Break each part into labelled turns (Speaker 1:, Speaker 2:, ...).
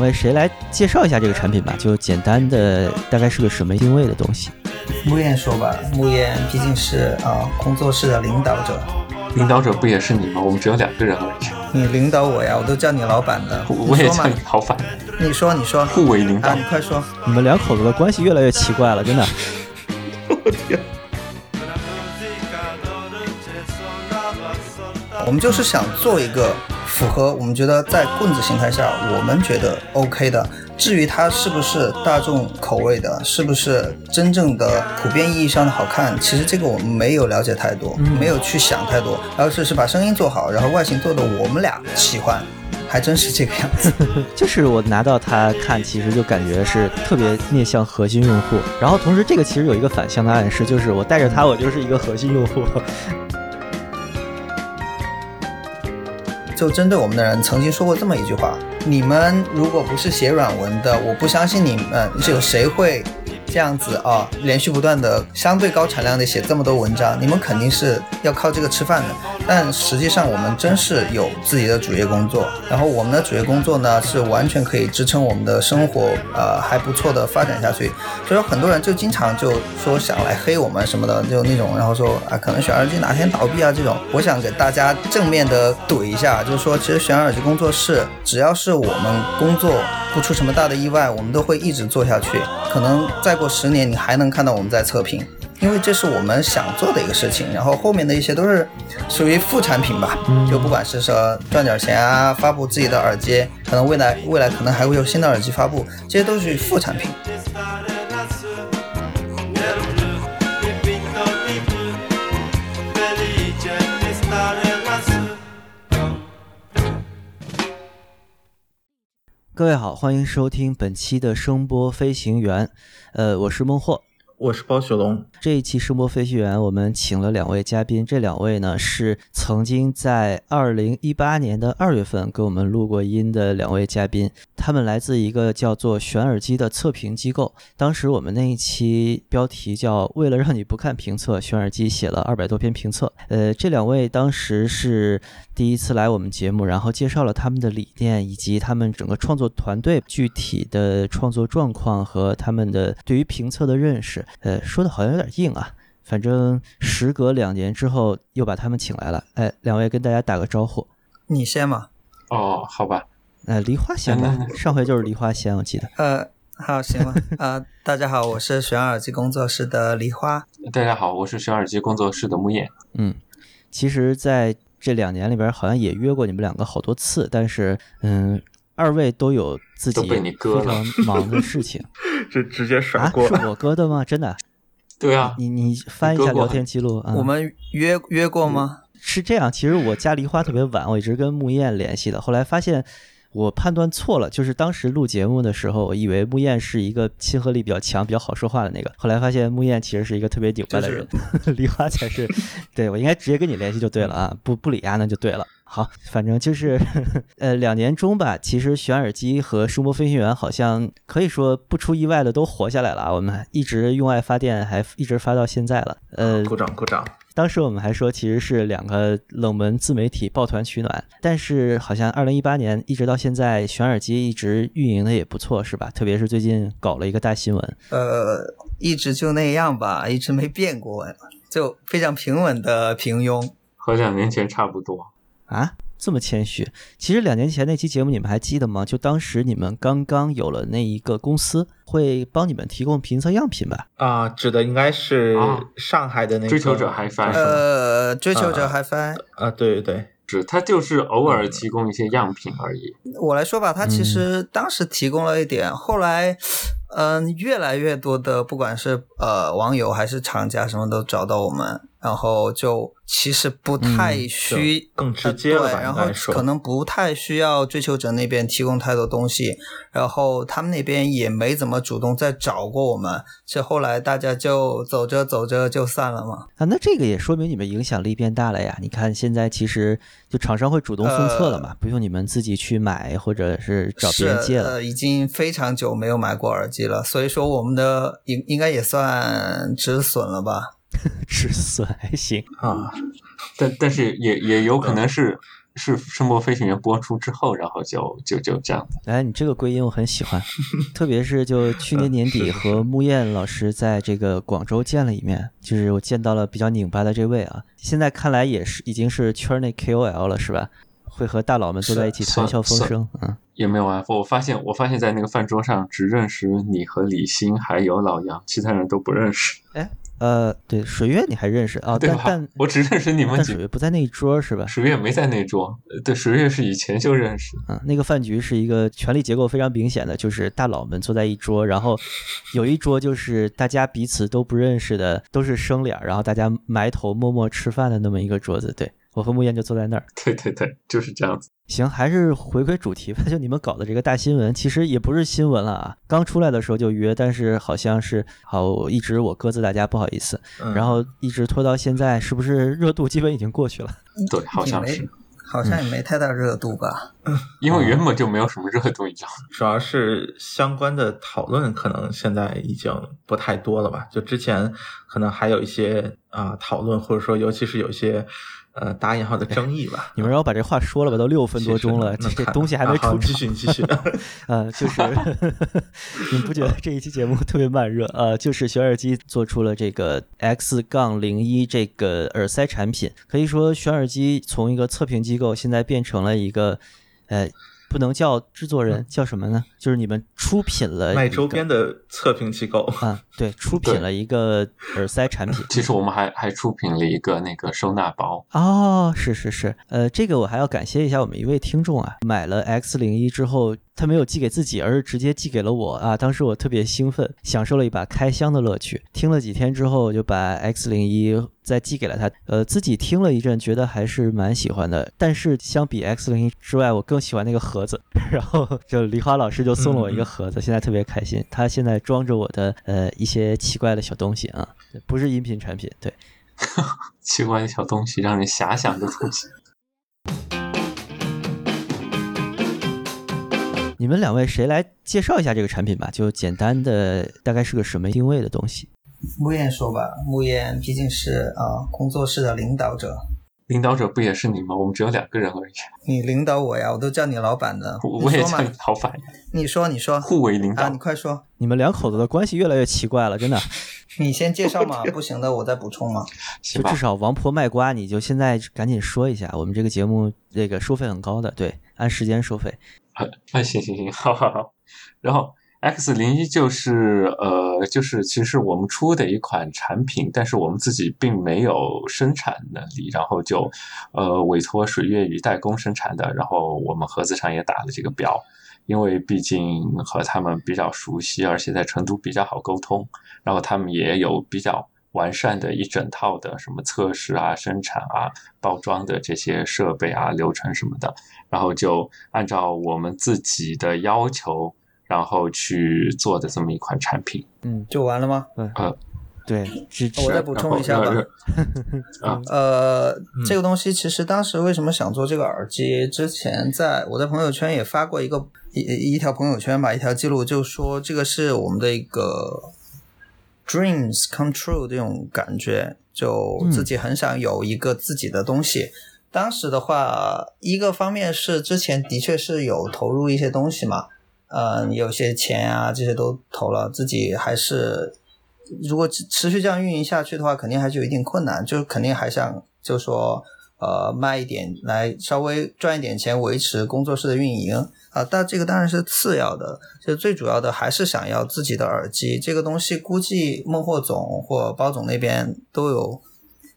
Speaker 1: 两位谁来介绍一下这个产品吧？就简单的，大概是个什么定位的东西？
Speaker 2: 木燕说吧，木燕毕竟是啊工作室的领导者。
Speaker 3: 领导者不也是你吗？我们只有两个人而已。
Speaker 2: 你领导我呀，我都叫你老板的。
Speaker 3: 我也叫你老板。
Speaker 2: 你说，你说，
Speaker 3: 互为领导。
Speaker 2: 你快说。
Speaker 1: 你们两口子的关系越来越奇怪了，真的。
Speaker 3: 我天。
Speaker 2: 我们就是想做一个符合我们觉得在棍子形态下，我们觉得 OK 的。至于它是不是大众口味的，是不是真正的普遍意义上的好看，其实这个我们没有了解太多，没有去想太多，而是是把声音做好，然后外形做的我们俩喜欢，还真是这个样子。
Speaker 1: 就是我拿到它看，其实就感觉是特别面向核心用户，然后同时这个其实有一个反向的暗示，就是我带着它，我就是一个核心用户。
Speaker 2: 就针对我们的人曾经说过这么一句话。你们如果不是写软文的，我不相信你们有谁会。这样子啊，连续不断的相对高产量的写这么多文章，你们肯定是要靠这个吃饭的。但实际上，我们真是有自己的主业工作，然后我们的主业工作呢，是完全可以支撑我们的生活，呃，还不错的发展下去。所以说，很多人就经常就说想来黑我们什么的，就那种，然后说啊，可能选耳机哪天倒闭啊这种。我想给大家正面的怼一下，就是说，其实选耳机工作室，只要是我们工作不出什么大的意外，我们都会一直做下去。可能在过十年，你还能看到我们在测评，因为这是我们想做的一个事情。然后后面的一些都是属于副产品吧，就不管是说赚点钱啊，发布自己的耳机，可能未来未来可能还会有新的耳机发布，这些都是副产品。
Speaker 1: 各位好，欢迎收听本期的声波飞行员，呃，我是孟获。
Speaker 4: 我是包雪龙。
Speaker 1: 这一期声波飞行员，我们请了两位嘉宾。这两位呢，是曾经在二零一八年的二月份给我们录过音的两位嘉宾。他们来自一个叫做选耳机的测评机构。当时我们那一期标题叫“为了让你不看评测，选耳机写了二百多篇评测”。呃，这两位当时是第一次来我们节目，然后介绍了他们的理念以及他们整个创作团队具体的创作状况和他们的对于评测的认识。呃，说的好像有点硬啊。反正时隔两年之后，又把他们请来了。哎，两位跟大家打个招呼。
Speaker 2: 你先嘛。
Speaker 3: 哦，好吧。
Speaker 1: 呃，梨花先吧。上回就是梨花先，我记得。
Speaker 2: 呃，好，行吧。啊，大家好，我是选耳机工作室的梨花。
Speaker 3: 大家好，我是选耳机工作室的木叶。
Speaker 1: 嗯，其实在这两年里边，好像也约过你们两个好多次，但是，嗯，二位都有自己非常忙的事情。
Speaker 4: 就直接甩锅，
Speaker 1: 是我哥的吗？真的？
Speaker 3: 对啊，
Speaker 1: 你你翻一下聊天记录。
Speaker 2: 我们约约过吗？
Speaker 1: 是这样，其实我家梨花特别晚，我一直跟木燕联系的，后来发现我判断错了，就是当时录节目的时候，我以为木燕是一个亲和力比较强、比较好说话的那个，后来发现木燕其实是一个特别拧巴的人，梨花才是。对我应该直接跟你联系就对了啊，不不理啊，那就对了。好，反正就是，呃，两年中吧，其实选耳机和声波飞行员好像可以说不出意外的都活下来了啊。我们一直用爱发电，还一直发到现在了。呃，
Speaker 4: 鼓掌鼓掌。
Speaker 1: 当时我们还说其实是两个冷门自媒体抱团取暖，但是好像二零一八年一直到现在，选耳机一直运营的也不错，是吧？特别是最近搞了一个大新闻。
Speaker 2: 呃，一直就那样吧，一直没变过，就非常平稳的平庸，
Speaker 3: 和两年前差不多。
Speaker 1: 啊，这么谦虚。其实两年前那期节目你们还记得吗？就当时你们刚刚有了那一个公司，会帮你们提供评测样品吧？
Speaker 4: 啊，指的应该是上海的那个
Speaker 3: 追求者 HiFi。
Speaker 2: 呃，追求者 HiFi。
Speaker 4: 啊，对对对，
Speaker 3: 是他就是偶尔提供一些样品而已。
Speaker 2: 我来说吧，他其实当时提供了一点，后来。嗯，越来越多的，不管是呃网友还是厂家，什么都找到我们，然后就其实不太需
Speaker 4: 更直接了
Speaker 2: 然后可能不太需要追求者那边提供太多东西，然后他们那边也没怎么主动再找过我们，这后来大家就走着走着就散了嘛。
Speaker 1: 啊，那这个也说明你们影响力变大了呀！你看现在其实就厂商会主动送测了嘛，不用你们自己去买或者是找别人借了。
Speaker 2: 已经非常久没有买过耳机。了，所以说我们的应应该也算止损了吧？
Speaker 1: 止损还行
Speaker 3: 啊，但但是也也有可能是是《声波飞行员》播出之后，然后就就就这样。
Speaker 1: 哎，你这个归因我很喜欢，特别是就去年年底和木燕老师在这个广州见了一面，就是我见到了比较拧巴的这位啊，现在看来也是已经是圈内 KOL 了，是吧？会和大佬们坐在一起谈笑风生，嗯，
Speaker 3: 也没有啊。我发现，我发现在那个饭桌上只认识你和李欣，还有老杨，其他人都不认识。
Speaker 1: 哎，呃，对，水月你还认识啊？但但
Speaker 3: 我只认识你们几。
Speaker 1: 水月不在那一桌是吧？
Speaker 3: 水月没在那桌。对，水月是以前就认识。
Speaker 1: 嗯，那个饭局是一个权力结构非常明显的，就是大佬们坐在一桌，然后有一桌就是大家彼此都不认识的，都是生脸，然后大家埋头默默吃饭的那么一个桌子。对。我和木燕就坐在那儿，
Speaker 3: 对对对，就是这样子。
Speaker 1: 行，还是回归主题吧。就你们搞的这个大新闻，其实也不是新闻了啊。刚出来的时候就约，但是好像是好一直我鸽子大家不好意思，然后一直拖到现在，是不是热度基本已经过去了？
Speaker 3: 对，好像是，
Speaker 2: 好像也没太大热度吧。
Speaker 3: 嗯因为原本就没有什么热度，你知道。
Speaker 4: 主要是相关的讨论可能现在已经不太多了吧？就之前可能还有一些啊讨论，或者说尤其是有一一些。呃，打引号的争议吧。
Speaker 1: 你们让我把这话说了吧，都六分多钟了，这东西还没出。
Speaker 4: 继续，你继续。
Speaker 1: 呃，就是 你们不觉得这一期节目特别慢热？呃，就是选耳机做出了这个 X 杠零一这个耳塞产品，可以说选耳机从一个测评机构，现在变成了一个呃。不能叫制作人，叫什么呢？就是你们出品了
Speaker 4: 卖周边的测评机构
Speaker 1: 啊，对，出品了一个耳塞产品。
Speaker 3: 其实我们还还出品了一个那个收纳包
Speaker 1: 哦，是是是，呃，这个我还要感谢一下我们一位听众啊，买了 X 零一之后。他没有寄给自己，而是直接寄给了我啊！当时我特别兴奋，享受了一把开箱的乐趣。听了几天之后，就把 X 零一再寄给了他。呃，自己听了一阵，觉得还是蛮喜欢的。但是相比 X 零一之外，我更喜欢那个盒子。然后就梨花老师就送了我一个盒子，现在特别开心。他现在装着我的呃一些奇怪的小东西啊，不是音频产品，对，
Speaker 3: 奇怪的小东西，让人遐想的东西。
Speaker 1: 你们两位谁来介绍一下这个产品吧？就简单的，大概是个什么定位的东西？
Speaker 2: 木燕说吧，木燕毕竟是啊工作室的领导者。
Speaker 3: 领导者不也是你吗？我们只有两个人而已。
Speaker 2: 你领导我呀，我都叫你老板的。
Speaker 3: 我也叫你老板呀。
Speaker 2: 你说，你说，
Speaker 3: 互为领导。
Speaker 2: 啊你快说。
Speaker 1: 你们两口子的关系越来越奇怪了，真的。
Speaker 2: 你先介绍嘛，不行的我再补充嘛。
Speaker 1: 就至少王婆卖瓜，你就现在赶紧说一下。我们这个节目这个收费很高的，对，按时间收费。
Speaker 3: 啊，行行行，好好好。然后 X 零一就是呃，就是其实我们出的一款产品，但是我们自己并没有生产能力，然后就呃委托水月鱼代工生产的。然后我们盒子上也打了这个标，因为毕竟和他们比较熟悉，而且在成都比较好沟通，然后他们也有比较。完善的一整套的什么测试啊、生产啊、包装的这些设备啊、流程什么的，然后就按照我们自己的要求，然后去做的这么一款产品。
Speaker 1: 嗯，
Speaker 2: 就完了吗？
Speaker 1: 嗯，对，
Speaker 2: 我再补充一下吧。
Speaker 3: 啊，
Speaker 2: 呃，这个东西其实当时为什么想做这个耳机？之前在我在朋友圈也发过一个一一条朋友圈吧，一条记录，就说这个是我们的一个。Dreams come true 这种感觉，就自己很想有一个自己的东西。当时的话，一个方面是之前的确是有投入一些东西嘛，嗯，有些钱啊这些都投了，自己还是如果持续这样运营下去的话，肯定还是有一定困难，就肯定还想就说。呃，卖一点来稍微赚一点钱，维持工作室的运营啊，但这个当然是次要的，就最主要的还是想要自己的耳机。这个东西估计孟获总或包总那边都有，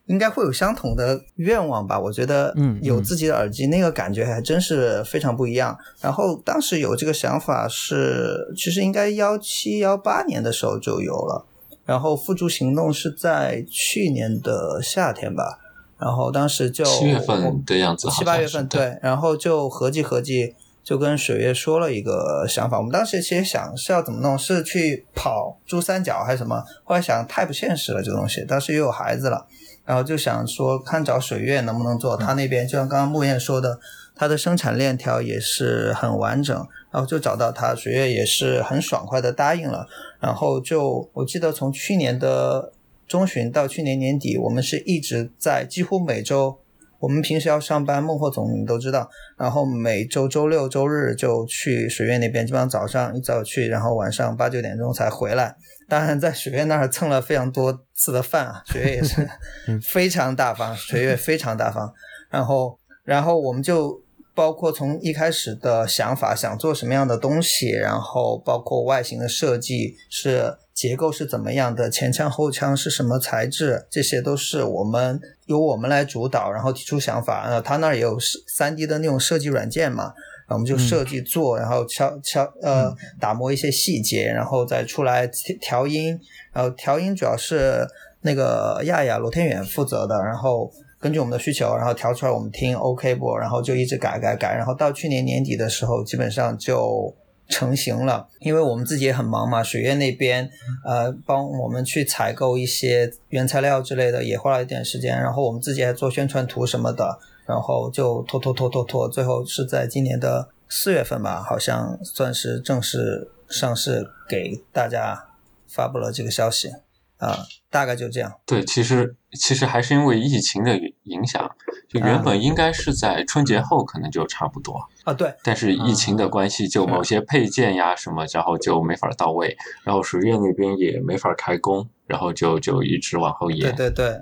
Speaker 2: 应该会有相同的愿望吧？我觉得，
Speaker 1: 嗯，
Speaker 2: 有自己的耳机那个感觉还真是非常不一样。然后当时有这个想法是，其实应该幺七幺八年的时候就有了，然后付诸行动是在去年的夏天吧。然后当时就
Speaker 3: 七月份的样子，
Speaker 2: 七八月份对，然后就合计合计，就跟水月说了一个想法。我们当时其实想是要怎么弄，是去跑珠三角还是什么？后来想太不现实了，这个东西。当时又有孩子了，然后就想说看找水月能不能做。他那边就像刚刚木燕说的，他的生产链条也是很完整，然后就找到他，水月也是很爽快的答应了。然后就我记得从去年的。中旬到去年年底，我们是一直在几乎每周我们平时要上班，孟获总你们都知道，然后每周周六周日就去水月那边，基本上早上一早去，然后晚上八九点钟才回来。当然，在水月那儿蹭了非常多次的饭啊，水月也是 非常大方，水月非常大方。然后，然后我们就包括从一开始的想法，想做什么样的东西，然后包括外形的设计是结构是怎么样的，前腔后腔是什么材质，这些都是我们由我们来主导，然后提出想法。呃，他那儿也有三 D 的那种设计软件嘛。我们就设计做，然后敲敲呃打磨一些细节，然后再出来调音。然后调音主要是那个亚亚罗天远负责的，然后根据我们的需求，然后调出来我们听 OK 不？然后就一直改改改，然后到去年年底的时候，基本上就成型了。因为我们自己也很忙嘛，水月那边呃帮我们去采购一些原材料之类的，也花了一点时间。然后我们自己还做宣传图什么的。然后就拖拖拖拖拖，最后是在今年的四月份吧，好像算是正式上市给大家发布了这个消息啊，大概就这样。
Speaker 3: 对，其实其实还是因为疫情的影响，就原本应该是在春节后可能就差不多
Speaker 2: 啊，对。
Speaker 3: 但是疫情的关系，就某些配件呀什么，然后就没法到位，然后水月那边也没法开工，然后就就一直往后延。
Speaker 2: 对对对，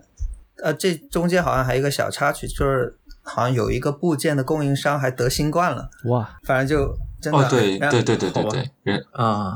Speaker 2: 呃，这中间好像还有一个小插曲，就是。好像有一个部件的供应商还得新冠了，哇！反正就真的
Speaker 3: 哦，对对对对对对，啊，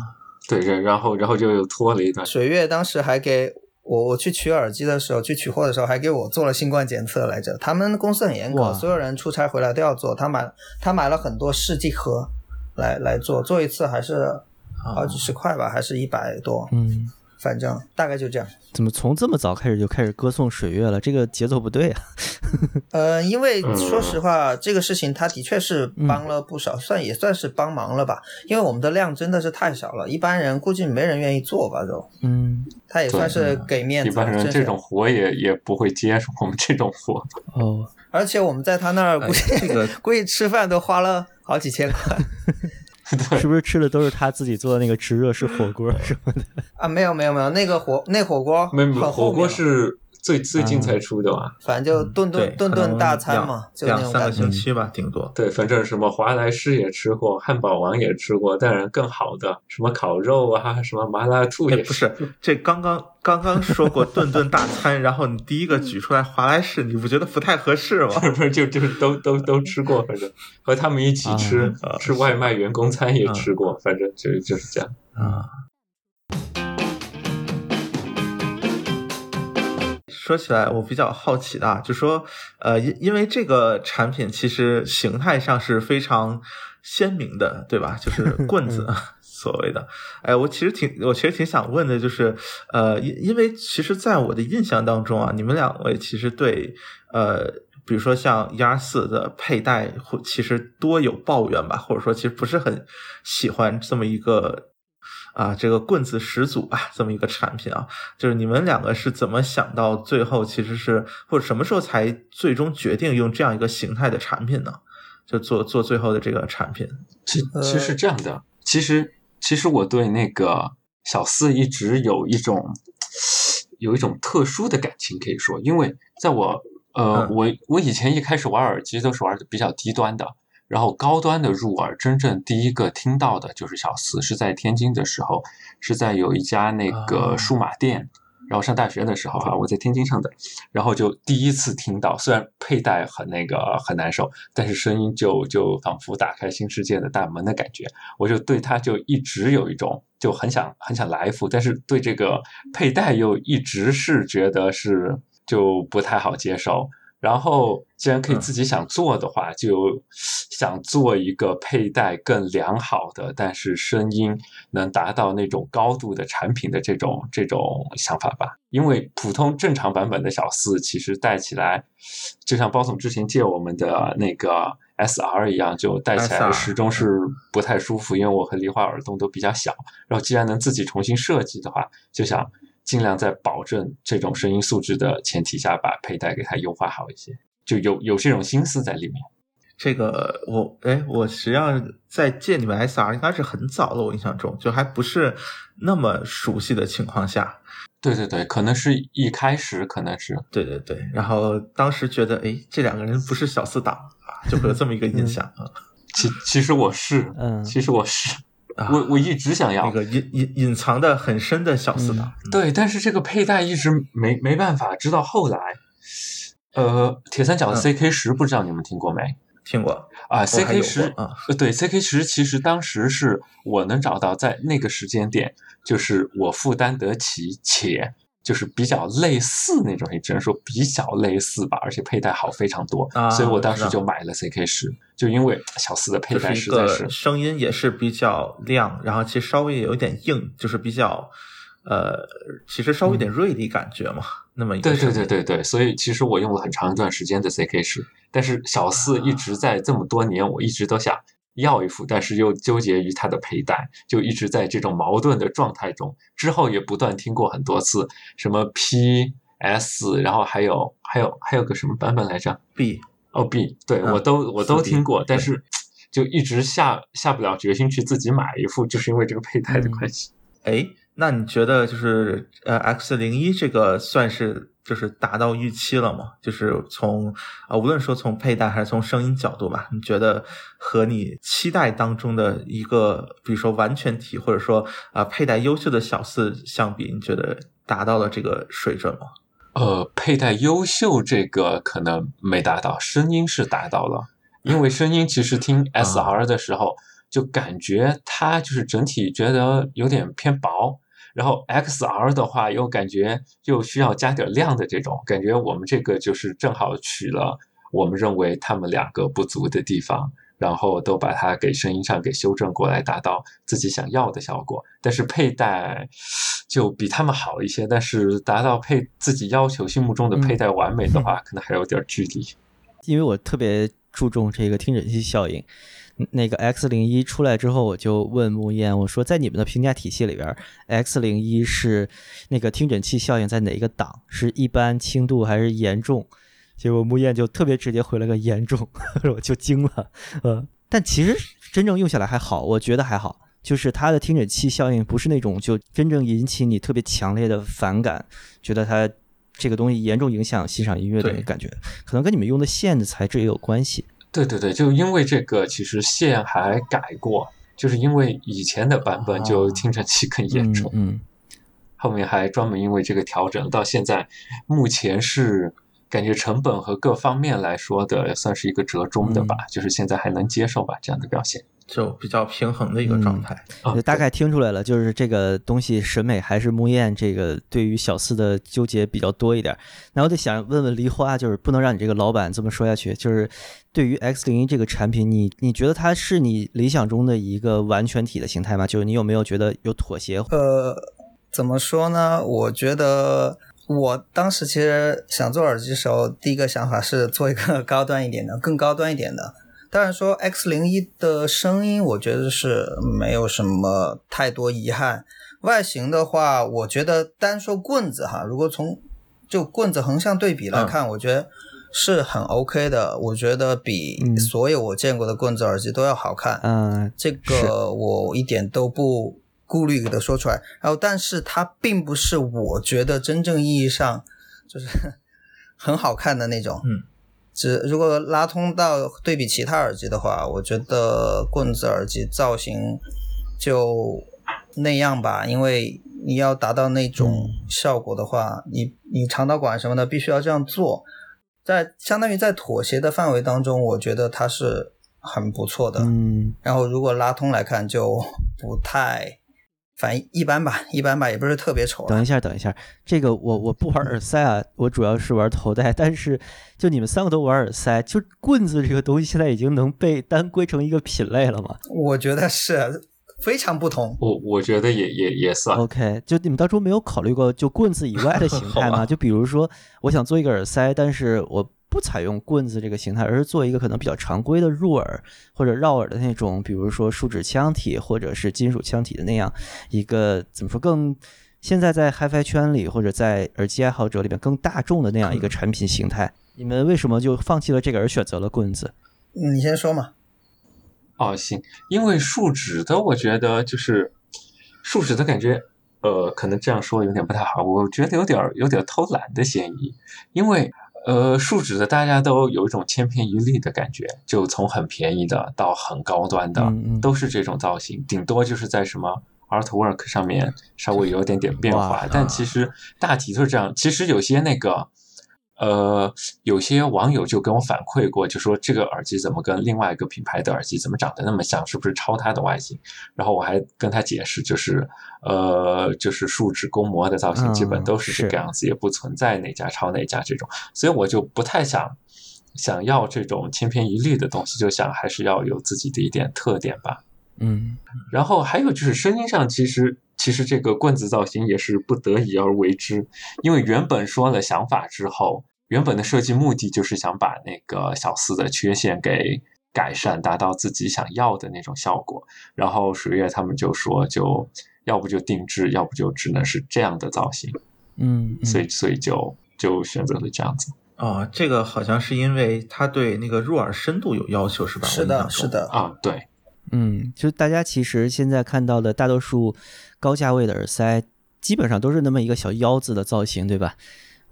Speaker 3: 对人，然后然后就又拖了一段。
Speaker 2: 水月当时还给我，我去取耳机的时候，去取货的时候，还给我做了新冠检测来着。他们公司很严格，所有人出差回来都要做。他买他买了很多试剂盒来来做，做一次还是好几十块吧，还是一百多。嗯。反正大概就这样。
Speaker 1: 怎么从这么早开始就开始歌颂水月了？这个节奏不对啊。
Speaker 2: 呃，因为说实话，这个事情他的确是帮了不少，算也算是帮忙了吧。因为我们的量真的是太少了，一般人估计没人愿意做吧都。嗯，他也算是给面子。
Speaker 3: 一般人这种活也也不会接我们这种活。
Speaker 2: 哦，而且我们在他那儿估计 估计吃饭都花了好几千块。
Speaker 1: 是不是吃的都是他自己做的那个直热式火锅什么的
Speaker 2: 啊？没有没有没有，那个火那火锅，
Speaker 3: 没有火锅是。最最近才出的吧，
Speaker 2: 反正就顿顿顿顿大餐嘛，
Speaker 4: 两三个星期吧，顶多。
Speaker 3: 对，反正什么华莱士也吃过，汉堡王也吃过，当然更好的什么烤肉啊，什么麻辣兔也
Speaker 4: 不是。这刚刚刚刚说过顿顿大餐，然后你第一个举出来华莱士，你不觉得不太合适吗？
Speaker 3: 不是，就就是都都都吃过，反正和他们一起吃吃外卖员工餐也吃过，反正就就是这样啊。
Speaker 4: 说起来，我比较好奇的，就说，呃，因因为这个产品其实形态上是非常鲜明的，对吧？就是 棍子，所谓的。哎，我其实挺，我其实挺想问的，就是，呃，因因为其实，在我的印象当中啊，你们两位其实对，呃，比如说像一二四的佩戴，或其实多有抱怨吧，或者说其实不是很喜欢这么一个。啊，这个棍子始祖啊，这么一个产品啊，就是你们两个是怎么想到最后其实是或者什么时候才最终决定用这样一个形态的产品呢？就做做最后的这个产品。
Speaker 3: 其其实是这样的，其实其实我对那个小四一直有一种有一种特殊的感情，可以说，因为在我呃我我以前一开始玩耳机都是玩的比较低端的。然后高端的入耳，真正第一个听到的就是小四，是在天津的时候，是在有一家那个数码店。然后上大学的时候哈，我在天津上的，然后就第一次听到，虽然佩戴很那个很难受，但是声音就就仿佛打开新世界的大门的感觉。我就对它就一直有一种就很想很想来一副，但是对这个佩戴又一直是觉得是就不太好接受。然后，既然可以自己想做的话，就想做一个佩戴更良好的，但是声音能达到那种高度的产品的这种这种想法吧。因为普通正常版本的小四，其实戴起来就像包总之前借我们的那个 SR 一样，就戴起来始终是不太舒服。因为我和梨花耳洞都比较小，然后既然能自己重新设计的话，就想。尽量在保证这种声音素质的前提下，把佩戴给它优化好一些，就有有这种心思在里面。
Speaker 4: 这个我哎，我实际上在借你们 S R 应该是很早了，我印象中就还不是那么熟悉的情况下。
Speaker 3: 对对对，可能是一开始可能是
Speaker 4: 对对对，然后当时觉得，哎，这两个人不是小四党啊，就会有这么一个印象啊。
Speaker 3: 其其实我是，
Speaker 1: 嗯
Speaker 3: 其实我是，
Speaker 4: 啊
Speaker 3: 我我一直想要
Speaker 4: 那个隐隐隐藏的很深的小四档，嗯
Speaker 3: 对，但是这个佩戴一直没没办法，直到后来，呃，铁三角的
Speaker 4: 嗯
Speaker 3: CK 十不知道你们听过没？
Speaker 4: 听过
Speaker 3: 啊，CK 十
Speaker 4: 过啊，
Speaker 3: 呃，对，CK 十其实当时是我能找到在那个时间点，就是我负担得起且。就是比较类似那种，也只能说比较类似吧，而且佩戴好非常多，
Speaker 4: 啊
Speaker 3: 所以我当时就买了 CK 十，就因为小四的佩戴实在是
Speaker 4: 个声音也是比较亮，然后其实稍微有一点硬，就是比较呃，其实稍微有点锐利感觉嘛。那么一
Speaker 3: 对对对对对，所以其实我用了很长一段时间的 CK 十，但是小四一直在这么多年，我一直都想要一副，但是又纠结于它的佩戴，就一直在这种矛盾的状态中。之后也不断听过很多次什么 P S，然后还有还有还有个什么版本来着
Speaker 4: ？B
Speaker 3: 哦 B，对、
Speaker 4: 嗯
Speaker 3: 我都我都听过，但是就一直下下不了决心去自己买一副，就是因为这个佩戴的
Speaker 1: 嗯
Speaker 3: 关系。
Speaker 4: 哎，那你觉得就是呃 X 零一这个算是就是达到预期了吗？就是从啊、无论说从佩戴还是从声音角度吧，你觉得和你期待当中的一个，比如说完全体或者说啊、佩戴优秀的小四相比，你觉得达到了这个水准吗？
Speaker 3: 呃，佩戴优秀这个可能没达到，声音是达到了，因为声音其实听 SR 的时候，就感觉它就是整体觉得有点偏薄，然后 XR 的话又感觉又需要加点量的这种感觉，我们这个就是正好取了我们认为他们两个不足的地方。然后都把它给声音上给修正过来，达到自己想要的效果。但是佩戴就比他们好一些，但是达到配自己要求心目中的佩戴完美的 话，可能还有点距离。
Speaker 1: 因为我特别注重这个听诊器效应。嗯那个 X 零一出来之后，我就问木燕，我说在你们的评价体系里边，X 零一是那个听诊器效应在哪一个档？是一般、轻度还是严重？结果木燕就特别直接回了个严重，我就惊了。呃，但其实真正用下来还好，我觉得还好。就是它的听诊器效应不是那种就真正引起你特别强烈的反感，觉得它这个东西严重影响欣赏音乐的
Speaker 4: 对
Speaker 1: 感觉，可能跟你们用的线的材质也有关系。
Speaker 3: 对对对，就因为这个，其实线还改过，就是因为以前的版本就
Speaker 4: 哦
Speaker 3: 听诊器更严重，
Speaker 1: 嗯，
Speaker 3: 后面还专门因为这个调整，到现在目前是感觉成本和各方面来说的算是一个折中的吧，就是现在还能接受吧这样的表现。
Speaker 4: 就比较平衡的一个状态。
Speaker 1: 就大概听出来了，就是这个东西审美还是木燕这个对于小四的纠结比较多一点。那我得想问问梨花，就是不能让你这个老板这么说下去，就是对于 X 零一这个产品，你你觉得它是你理想中的一个完全体的形态吗？就是你有没有觉得有妥协？
Speaker 2: 呃，怎么说呢？我觉得我当时其实想做耳机的时候，第一个想法是做一个 高端一点的，更高端一点的。当然说 X 零一的声音，我觉得是没有什么太多遗憾。外形的话，我觉得单说棍子哈，如果从就棍子横向对比来看，我觉得是很 OK 的。我觉得比
Speaker 1: 嗯
Speaker 2: 所有我见过的棍子耳机都要好看。
Speaker 1: 嗯、
Speaker 2: 这个我一点都不顾虑的说出来。然后，但是它并不是我觉得真正意义上就是 很好看的那种。
Speaker 4: 嗯，
Speaker 2: 只如果拉通到对比其他耳机的话，我觉得棍子耳机造型就那样吧，因为你要达到那种效果的话，你你长导管什么的必须要这样做。在相当于在妥协的范围当中，我觉得它是很不错的。
Speaker 1: 嗯
Speaker 2: 然后如果拉通来看，就不太，反正一般吧，一般吧，也不是特别丑啊。
Speaker 1: 等一下，等一下，这个我我不玩耳塞啊，我主要是玩头戴。但是就你们三个都玩耳塞，就棍子这个东西现在已经能被单归成一个品类了吗
Speaker 2: 我觉得是非常不同。
Speaker 3: 我我觉得也也也算
Speaker 1: ，？OK，就你们当初没有考虑过就棍子以外的形态吗？就比如说，我想做一个耳塞，但是我不采用棍子这个形态，而是做一个可能比较常规的入耳或者绕耳的那种，比如说树脂腔体或者是金属腔体的那样一个怎么说更。现在在 HiFi 圈里或者在耳机爱好者里边更大众的那样一个产品形态，你们为什么就放弃了这个而选择了棍子？
Speaker 2: 嗯你先说嘛。
Speaker 3: 哦，行，因为树脂的，我觉得就是树脂的感觉，呃，可能这样说有点不太好，我觉得有点有点偷懒的嫌疑，因为呃，树脂的大家都有一种千篇一律的感觉，就从很便宜的到很高端的，
Speaker 1: 嗯嗯
Speaker 3: 都是这种造型，顶多就是在什么 artwork 上面稍微有点点变化，但其实大体就是这样。其实有些那个。呃，有些网友就跟我反馈过，就说这个耳机怎么跟另外一个品牌的耳机怎么长得那么像，是不是抄它的外形？然后我还跟他解释，就是呃，就是树脂公模的造型基本都是这个样子，也不存在哪家抄哪家这种，所以我就不太想想要这种千篇一律的东西，就想还是要有自己的一点特点吧。
Speaker 1: 嗯
Speaker 3: 然后还有就是声音上，其实其实这个棍子造型也是不得已而为之，因为原本说了想法之后，原本的设计目的就是想把那个小四的缺陷给改善，达到自己想要的那种效果。然后水月他们就说，就要不就定制，要不就只能是这样的造型，
Speaker 1: 嗯，嗯
Speaker 3: 所以所以就就选择了这样子。
Speaker 4: 哦，这个好像是因为它对那个入耳深度有要求，是吧？
Speaker 2: 是的，是。的，
Speaker 3: 啊，对，
Speaker 1: 嗯，就大家其实现在看到的大多数高价位的耳塞，基本上都是那么一个小腰子的造型，对吧？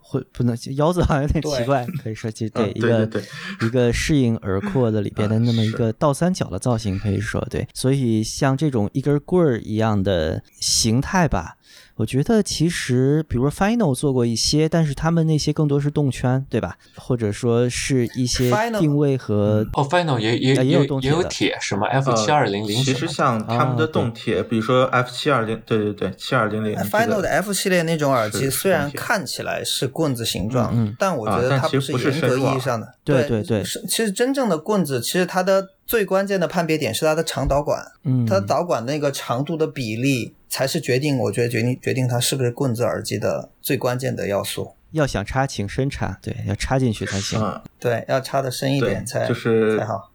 Speaker 1: 会不能腰子好像有点奇怪，可以说就
Speaker 4: 嗯
Speaker 1: 对一个
Speaker 4: 对对对
Speaker 1: 一个适应耳廓的里 边的
Speaker 4: 嗯
Speaker 1: 那么一个倒三角的造型，可以说对。所以像这种一根棍儿一样的形态吧，我觉得其实比如说 Final 做过一些，但是他们那些更多是动圈，对吧？或者说是一些定位和
Speaker 3: 哦，Final 也也
Speaker 1: 啊也
Speaker 3: 也也有
Speaker 1: 铁
Speaker 3: 什么 F 七二零零
Speaker 4: 呃其实像他们的动铁，比如说 F 七二零，对对对，七二零零
Speaker 2: Final 的 F 系列那种耳机，虽然看起来是棍子形状，但我觉得它
Speaker 4: 不是
Speaker 2: 是严格意义上的。
Speaker 1: 对对对
Speaker 2: 是其实真正的棍子，其实它的最关键的判别点是它的长导管，
Speaker 1: 嗯，
Speaker 2: 它导管那个长度的比例才是决定，我觉得决定决定它是不是棍子耳机的最关键的要素。
Speaker 1: 要想插，请深插，对，要插进去才行。
Speaker 4: 嗯，
Speaker 2: 对，要插的深一点才，
Speaker 4: 就是
Speaker 2: 才好。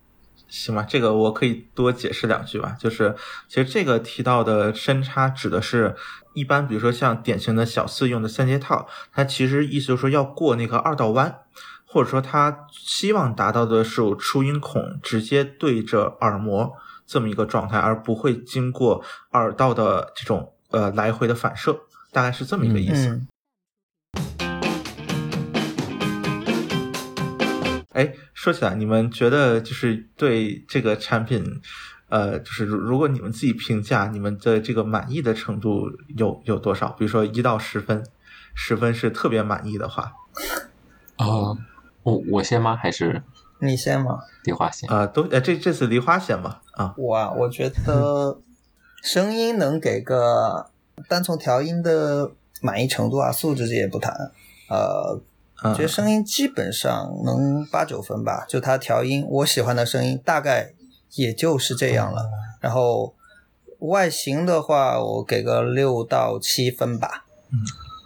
Speaker 4: 行吧，这个我可以多解释两句吧。就是其实这个提到的深插指的是，一般比如说像典型的小四用的三节套，它其实意思就是说要过那个二道弯，或者说它希望达到的是出音孔直接对着耳膜这么一个状态，而不会经过耳道的这种呃来回的反射，大概是这么一个意思。
Speaker 2: 嗯，
Speaker 4: 哎，说起来，你们觉得就是对这个产品，呃，就是如如果你们自己评价，你们的这个满意的程度有有多少？比如说一到十分，十分是特别满意的话，
Speaker 3: 呃，我我先吗？还是
Speaker 2: 你先吗。
Speaker 3: 梨花先？
Speaker 4: 呃，都呃这这次梨花先吧，啊，
Speaker 2: 我啊，我觉得声音能给个单从调音的满意程度啊，素质这些不谈。呃，
Speaker 4: 嗯
Speaker 2: 觉得声音基本上能八九分吧，就他调音，我喜欢的声音大概也就是这样了。然后外形的话，我给个六到七分吧。
Speaker 3: 嗯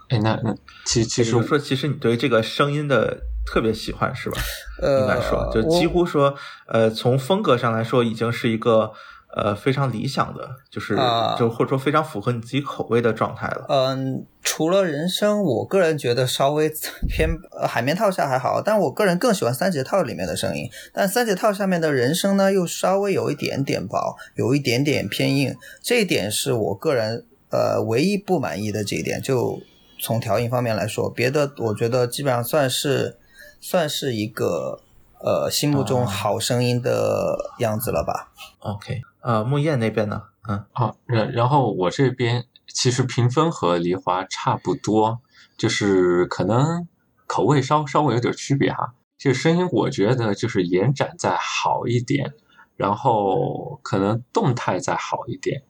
Speaker 3: 哎，那那其其实
Speaker 4: 说，其实你对这个声音的特别喜欢是吧？
Speaker 2: 呃，
Speaker 4: 应该说，就几乎说，呃，从风格上来说，已经是一个呃非常理想的，就是、
Speaker 2: 啊
Speaker 4: 就或者说非常符合你自己口味的状态了。
Speaker 2: 嗯，除了人声，我个人觉得稍微偏呃海绵套下还好，但我个人更喜欢三节套里面的声音。但三节套下面的人声呢，又稍微有一点点薄，有一点点偏硬，这一点是我个人呃唯一不满意的这一点。就从调音方面来说，别的我觉得基本上算是算是一个呃心目中
Speaker 4: 哦
Speaker 2: 好声音的样子了吧。
Speaker 4: OK，呃，木燕那边呢？嗯，
Speaker 3: 好，然然后我这边其实评分和梨花差不多，就是可能口味稍稍微有点区别哈。这个声音我觉得就是延展再好一点，然后可能动态再好一点，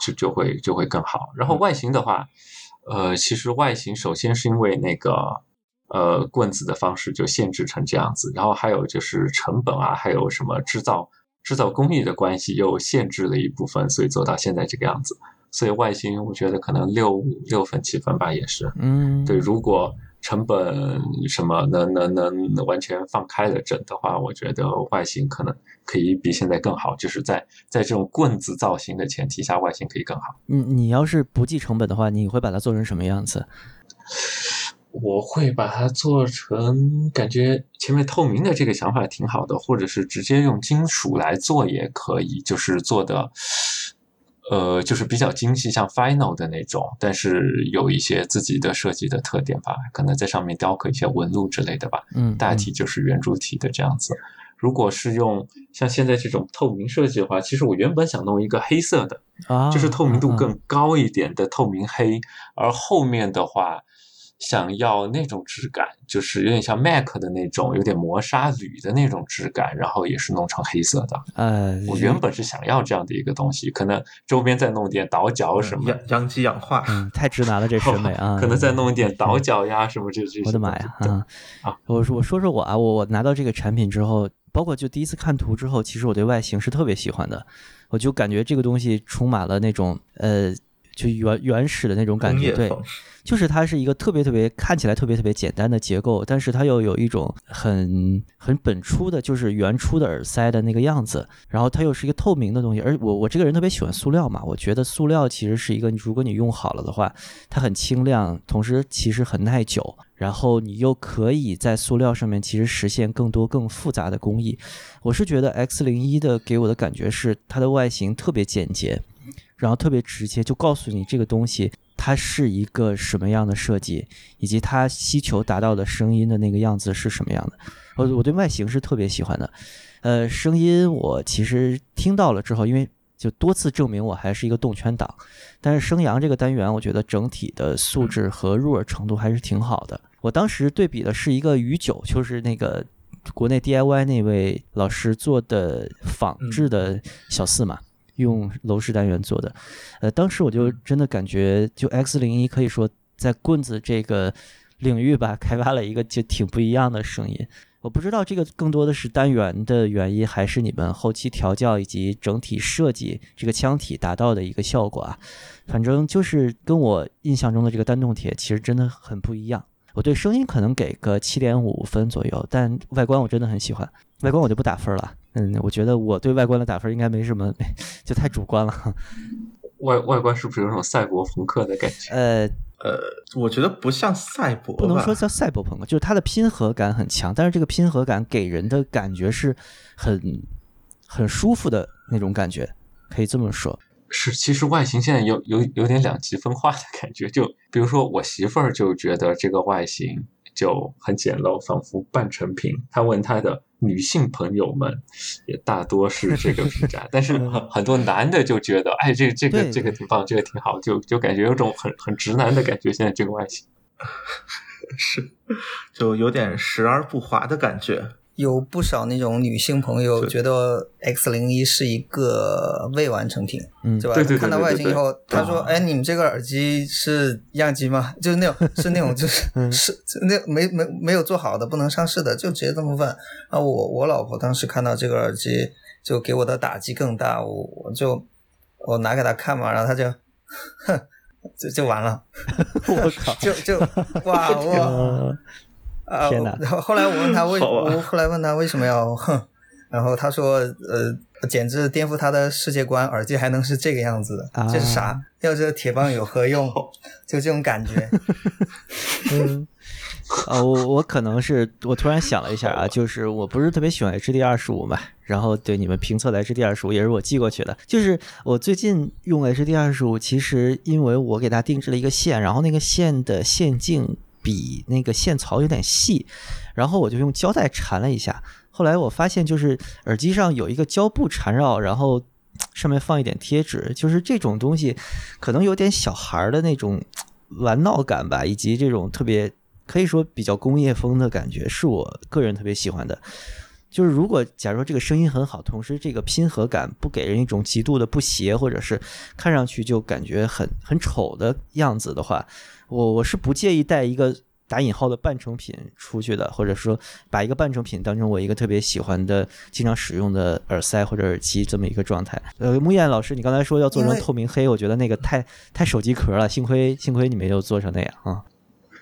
Speaker 3: 就就会就会更好。然后外形的话，呃，其实外形首先是因为那个呃棍子的方式就限制成这样子，然后还有就是成本啊，还有什么制造制造工艺的关系又限制了一部分，所以做到现在这个样子。所以外形我觉得可能六六分七分吧，也是。
Speaker 1: 嗯，
Speaker 3: 对，如果成本什么能能能能完全放开了整的话，我觉得外形可能可以比现在更好，就是在在这种棍子造型的前提下，外形可以更好。
Speaker 1: 你你要是不计成本的话，你会把它做成什么样子？
Speaker 3: 我会把它做成感觉前面透明的这个想法挺好的，或者是直接用金属来做也可以，就是做的呃，就是比较精细，像 Final 的那种，但是有一些自己的设计的特点吧，可能在上面雕刻一些纹路之类的吧。
Speaker 1: 嗯，
Speaker 3: 大体就是圆柱体的这样子。如果是用像现在这种透明设计的话，其实我原本想弄一个黑色的，
Speaker 1: 啊，
Speaker 3: 就是透明度
Speaker 1: 嗯
Speaker 3: 更高一点的透明黑，而后面的话。想要那种质感，就是有点像 Mac 的那种，有点磨砂铝的那种质感，然后也是弄成黑色的。
Speaker 1: 呃，
Speaker 3: 我原本是想要这样的一个东西，可能周边再弄点倒角什么，
Speaker 4: 阳阳极氧化，
Speaker 1: 嗯，太直男了这审美啊，
Speaker 3: 可能再弄一点倒角呀什么这这些。
Speaker 1: 我的妈呀！啊
Speaker 3: 啊！
Speaker 1: 我说我说说我啊，我我拿到这个产品之后，包括就第一次看图之后，其实我对外形是特别喜欢的。我就感觉这个东西充满了那种呃，就原原始的那种感觉，对，就是它是一个特别特别看起来特别特别简单的结构，但是它又有一种很很本初的，就是原初的耳塞的那个样子，然后它又是一个透明的东西。而我我这个人特别喜欢塑料嘛，我觉得塑料其实是一个，如果你用好了的话，它很清亮，同时其实很耐久，然后你又可以在塑料上面其实实现更多更复杂的工艺。我是觉得 X 零一的给我的感觉是它的外形特别简洁，然后特别直接，就告诉你这个东西它是一个什么样的设计，以及它希求达到的声音的那个样子是什么样的。我我对外形是特别喜欢的，呃，声音我其实听到了之后，因为就多次证明我还是一个动圈党，但是声扬这个单元，我觉得整体的素质和入耳程度还是挺好的。我当时对比的是一个鱼九，就是那个国内 DIY 那位老师做的仿制的小四嘛。用楼式单元做的，呃，当时我就真的感觉，就 X 零一可以说在棍子这个领域吧，开发了一个就挺不一样的声音。我不知道这个更多的是单元的原因，还是你们后期调教以及整体设计这个腔体达到的一个效果啊。反正就是跟我印象中的这个单动铁其实真的很不一样。我对声音可能给个七点五分左右，但外观我真的很喜欢。外观我就不打分了，嗯，我觉得我对外观的打分应该没什么，就太主观了。
Speaker 3: 外外观是不是有种赛博朋克的感觉？
Speaker 1: 呃，
Speaker 4: 呃，我觉得不像赛博，
Speaker 1: 不能说叫赛博朋克，就是它的拼合感很强，但是这个拼合感给人的感觉是很很舒服的那种感觉，可以这么说。
Speaker 3: 是，其实外形现在有有有点两极分化的感觉。就比如说我媳妇儿就觉得这个外形就很简陋，仿佛半成品。他问他的女性朋友们，也大多是这个评价。但是很很多男的就觉得，哎，这这个这个挺棒，这个挺好，就就感觉有种很很直男的感觉。现在这个外形，
Speaker 4: 是，就有点时而不华的感觉。
Speaker 2: 有不少那种女性朋友觉得 X 零一是一个未完成品，
Speaker 1: 嗯，
Speaker 2: 对吧？
Speaker 3: 对对对
Speaker 2: 看到外形以后，他说：“哎，你们这个耳机是样机吗？就是那种是那种就是
Speaker 1: 嗯
Speaker 2: 是是那没没没有做好的，不能上市的，就直接这么问。”然后我我老婆当时看到这个耳机，就给我的打击更大，我我就我拿给她看嘛，然后她就哼，就就完了，
Speaker 1: 我靠，
Speaker 2: 就就哇我。
Speaker 1: 天哪。
Speaker 2: 然后 后来我问他为，我后来问他为什么要哼，然后他说，呃，简直颠覆他的世界观，耳机还能是这个样子的，
Speaker 1: 啊。
Speaker 2: 这是啥？要这铁棒有何用？就这种感觉。
Speaker 1: 嗯，呃，我我可能是我突然想了一下啊，就是我不是特别喜欢 HD 二十五嘛，然后对你们评测的 HD 二十五也是我寄过去的，就是我最近用 HD 二十五，其实因为我给它定制了一个线，然后那个线的线径比那个线槽有点细，然后我就用胶带缠了一下，后来我发现就是耳机上有一个胶布缠绕，然后。上面放一点贴纸，就是这种东西，可能有点小孩的那种玩闹感吧，以及这种特别可以说比较工业风的感觉，是我个人特别喜欢的。就是如果假如说这个声音很好，同时这个拼合感不给人一种极度的不协，或者是看上去就感觉很很丑的样子的话，我我是不介意带一个打引号的半成品出去的，或者说把一个半成品当成我一个特别喜欢的、经常使用的耳塞或者耳机这么一个状态。呃，木燕老师，你刚才说要做成透明黑，我觉得那个太太手机壳了，幸亏幸亏你没有做成那样啊。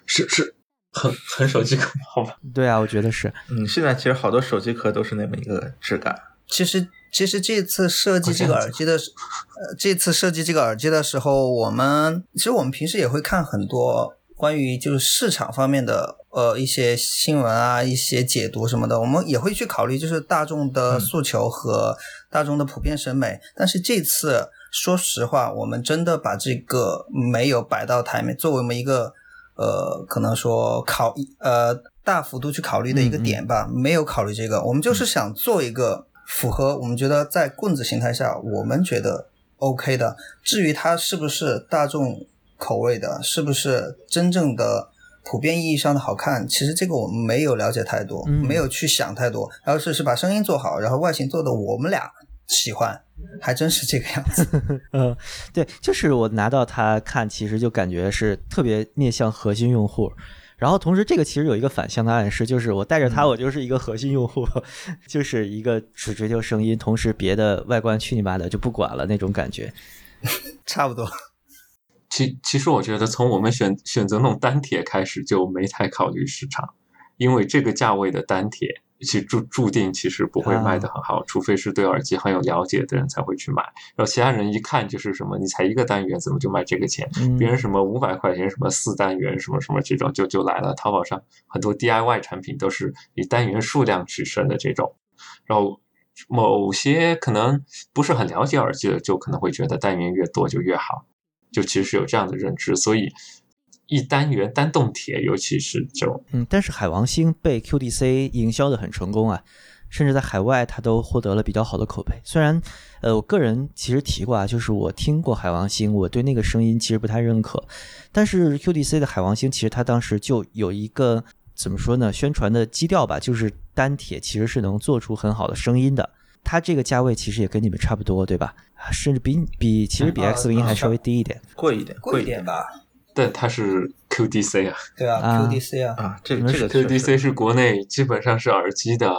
Speaker 3: 是是很很手机壳，好吧？
Speaker 1: 对啊，我觉得是。
Speaker 4: 嗯，现在其实好多手机壳都是那么一个质感。
Speaker 2: 其实，其实这次设计这个耳机的时，呃，这次设计这个耳机的时候，我们其实我们平时也会看很多关于就是市场方面的呃一些新闻啊，一些解读什么的，我们也会去考虑就是大众的诉求和大众的普遍审美。但是这次说实话，我们真的把这个没有摆到台面，作为我们一个呃，可能说考呃大幅度去考虑的一个点吧，没有考虑这个。我们就是想做一个符合我们觉得在棍子形态下，我们觉得 OK 的。至于它是不是大众口味的，是不是真正的。普遍意义上的好看，其实这个我们没有了解太多，没有去想太多，而是是把声音做好，然后外形做的我们俩喜欢，还真是这个样子。
Speaker 1: 嗯，对，就是我拿到它看，其实就感觉是特别面向核心用户，然后同时这个其实有一个反向的暗示，就是我带着它，我就是一个核心用户，就是一个只追求声音，同时别的外观去你妈的就不管了那种感觉，
Speaker 2: 差不多。
Speaker 3: 其其实我觉得从我们选选择那种单铁开始就没太考虑市场，因为这个价位的单铁其注注定其实不会卖得很好，除非是对耳机很有了解的人才会去买。然后其他人一看就是什么，你才一个单元怎么就卖这个钱？别人什么五百块钱什么四单元什么什么这种就就来了。淘宝上很多 DIY 产品都是以单元数量取胜的这种。然后某些可能不是很了解耳机的，就可能会觉得单元越多就越好。就其实是有这样的认知，所以一单元单动铁，尤其是这种，
Speaker 1: 嗯，但是海王星被 QDC 营销的很成功啊，甚至在海外它都获得了比较好的口碑。虽然，呃，我个人其实提过啊，就是我听过海王星，我对那个声音其实不太认可，但是 QDC 的海王星其实它当时就有一个怎么说呢，宣传的基调吧，就是单铁其实是能做出很好的声音的。它这个价位其实也跟你们差不多，对吧？甚至比比其实比 X 零还稍微低一点，
Speaker 4: 贵一点，
Speaker 2: 贵一点吧。
Speaker 3: 但它是 QDC 啊，
Speaker 2: 对啊，QDC 啊
Speaker 4: 啊，这这个
Speaker 3: QDC 是国内基本上是耳机的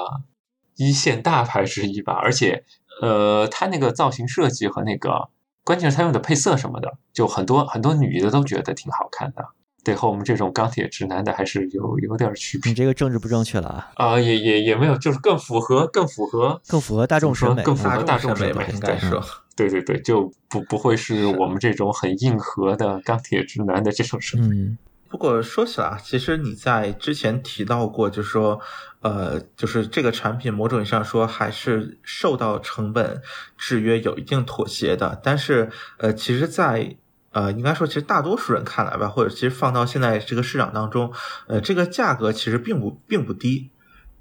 Speaker 3: 一线大牌之一吧。而且，呃，它那个造型设计和那个，关键是它用的配色什么的，就很多很多女的都觉得挺好看的。对，和我们这种钢铁直男的还是有有点区别。
Speaker 1: 你这个政治不正确了啊！
Speaker 3: 啊，也也也没有，就是更符合，更符合，
Speaker 1: 更符合大众审美，
Speaker 3: 更符合大众审
Speaker 4: 美，应该说，
Speaker 3: 对对对，就不不会是我们这种很硬核的钢铁直男的这种审美。
Speaker 1: 嗯，
Speaker 4: 不过说起来，其实你在之前提到过，就是说，呃，就是这个产品某种意义上说还是受到成本制约，有一定妥协的。但是，呃，其实，在呃，应该说，其实大多数人看来吧，或者其实放到现在这个市场当中，呃，这个价格其实并不并不低，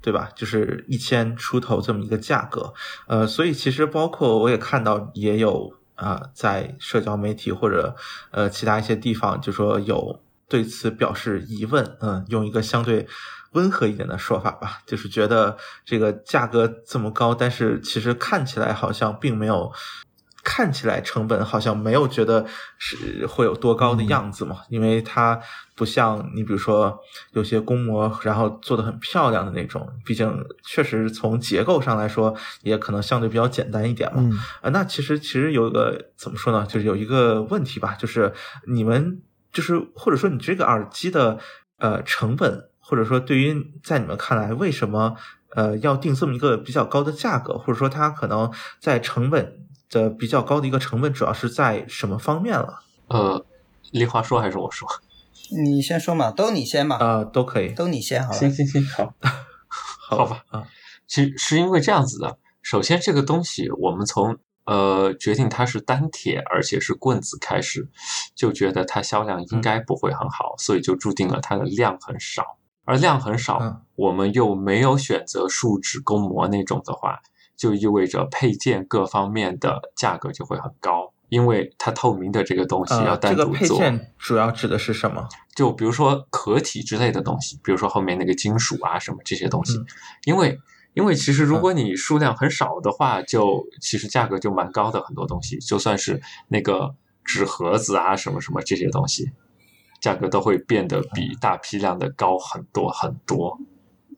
Speaker 4: 对吧？就是一千出头这么一个价格，呃，所以其实包括我也看到也有啊，在社交媒体或者呃其他一些地方，就说有对此表示疑问，嗯，用一个相对温和一点的说法吧，就是觉得这个价格这么高，但是其实看起来好像并没有。看起来成本好像没有觉得是会有多高的样子嘛，因为它不像你比如说有些公模，然后做的很漂亮的那种，毕竟确实从结构上来说也可能相对比较简单一点嘛。啊，那其实其实有一个怎么说呢，就是有一个问题吧，就是你们就是或者说你这个耳机的呃成本，或者说对于在你们看来，为什么呃要定这么一个比较高的价格，或者说它可能在成本。的比较高的一个成本，主要是在什么方面了？
Speaker 3: 呃，丽华说还是我说？
Speaker 2: 你先说嘛，都你先嘛。
Speaker 4: 呃，都可以，
Speaker 2: 都你先好了。
Speaker 3: 行行行，好，好吧。啊，其实是因为这样子的。首先，这个东西我们从呃决定它是单铁，而且是棍子开始，就觉得它销量应该不会很好，所以就注定了它的量很少。而量很少，我们又没有选择树脂公模那种的话。就意味着配件各方面的价格就会很高，因为它透明的这个东西要单独做。
Speaker 4: 这个配件主要指的是什么？
Speaker 3: 就比如说壳体之类的东西，比如说后面那个金属啊什么这些东西。因为因为其实如果你数量很少的话，就其实价格就蛮高的。很多东西就算是那个纸盒子啊什么什么这些东西，价格都会变得比大批量的高很多很多。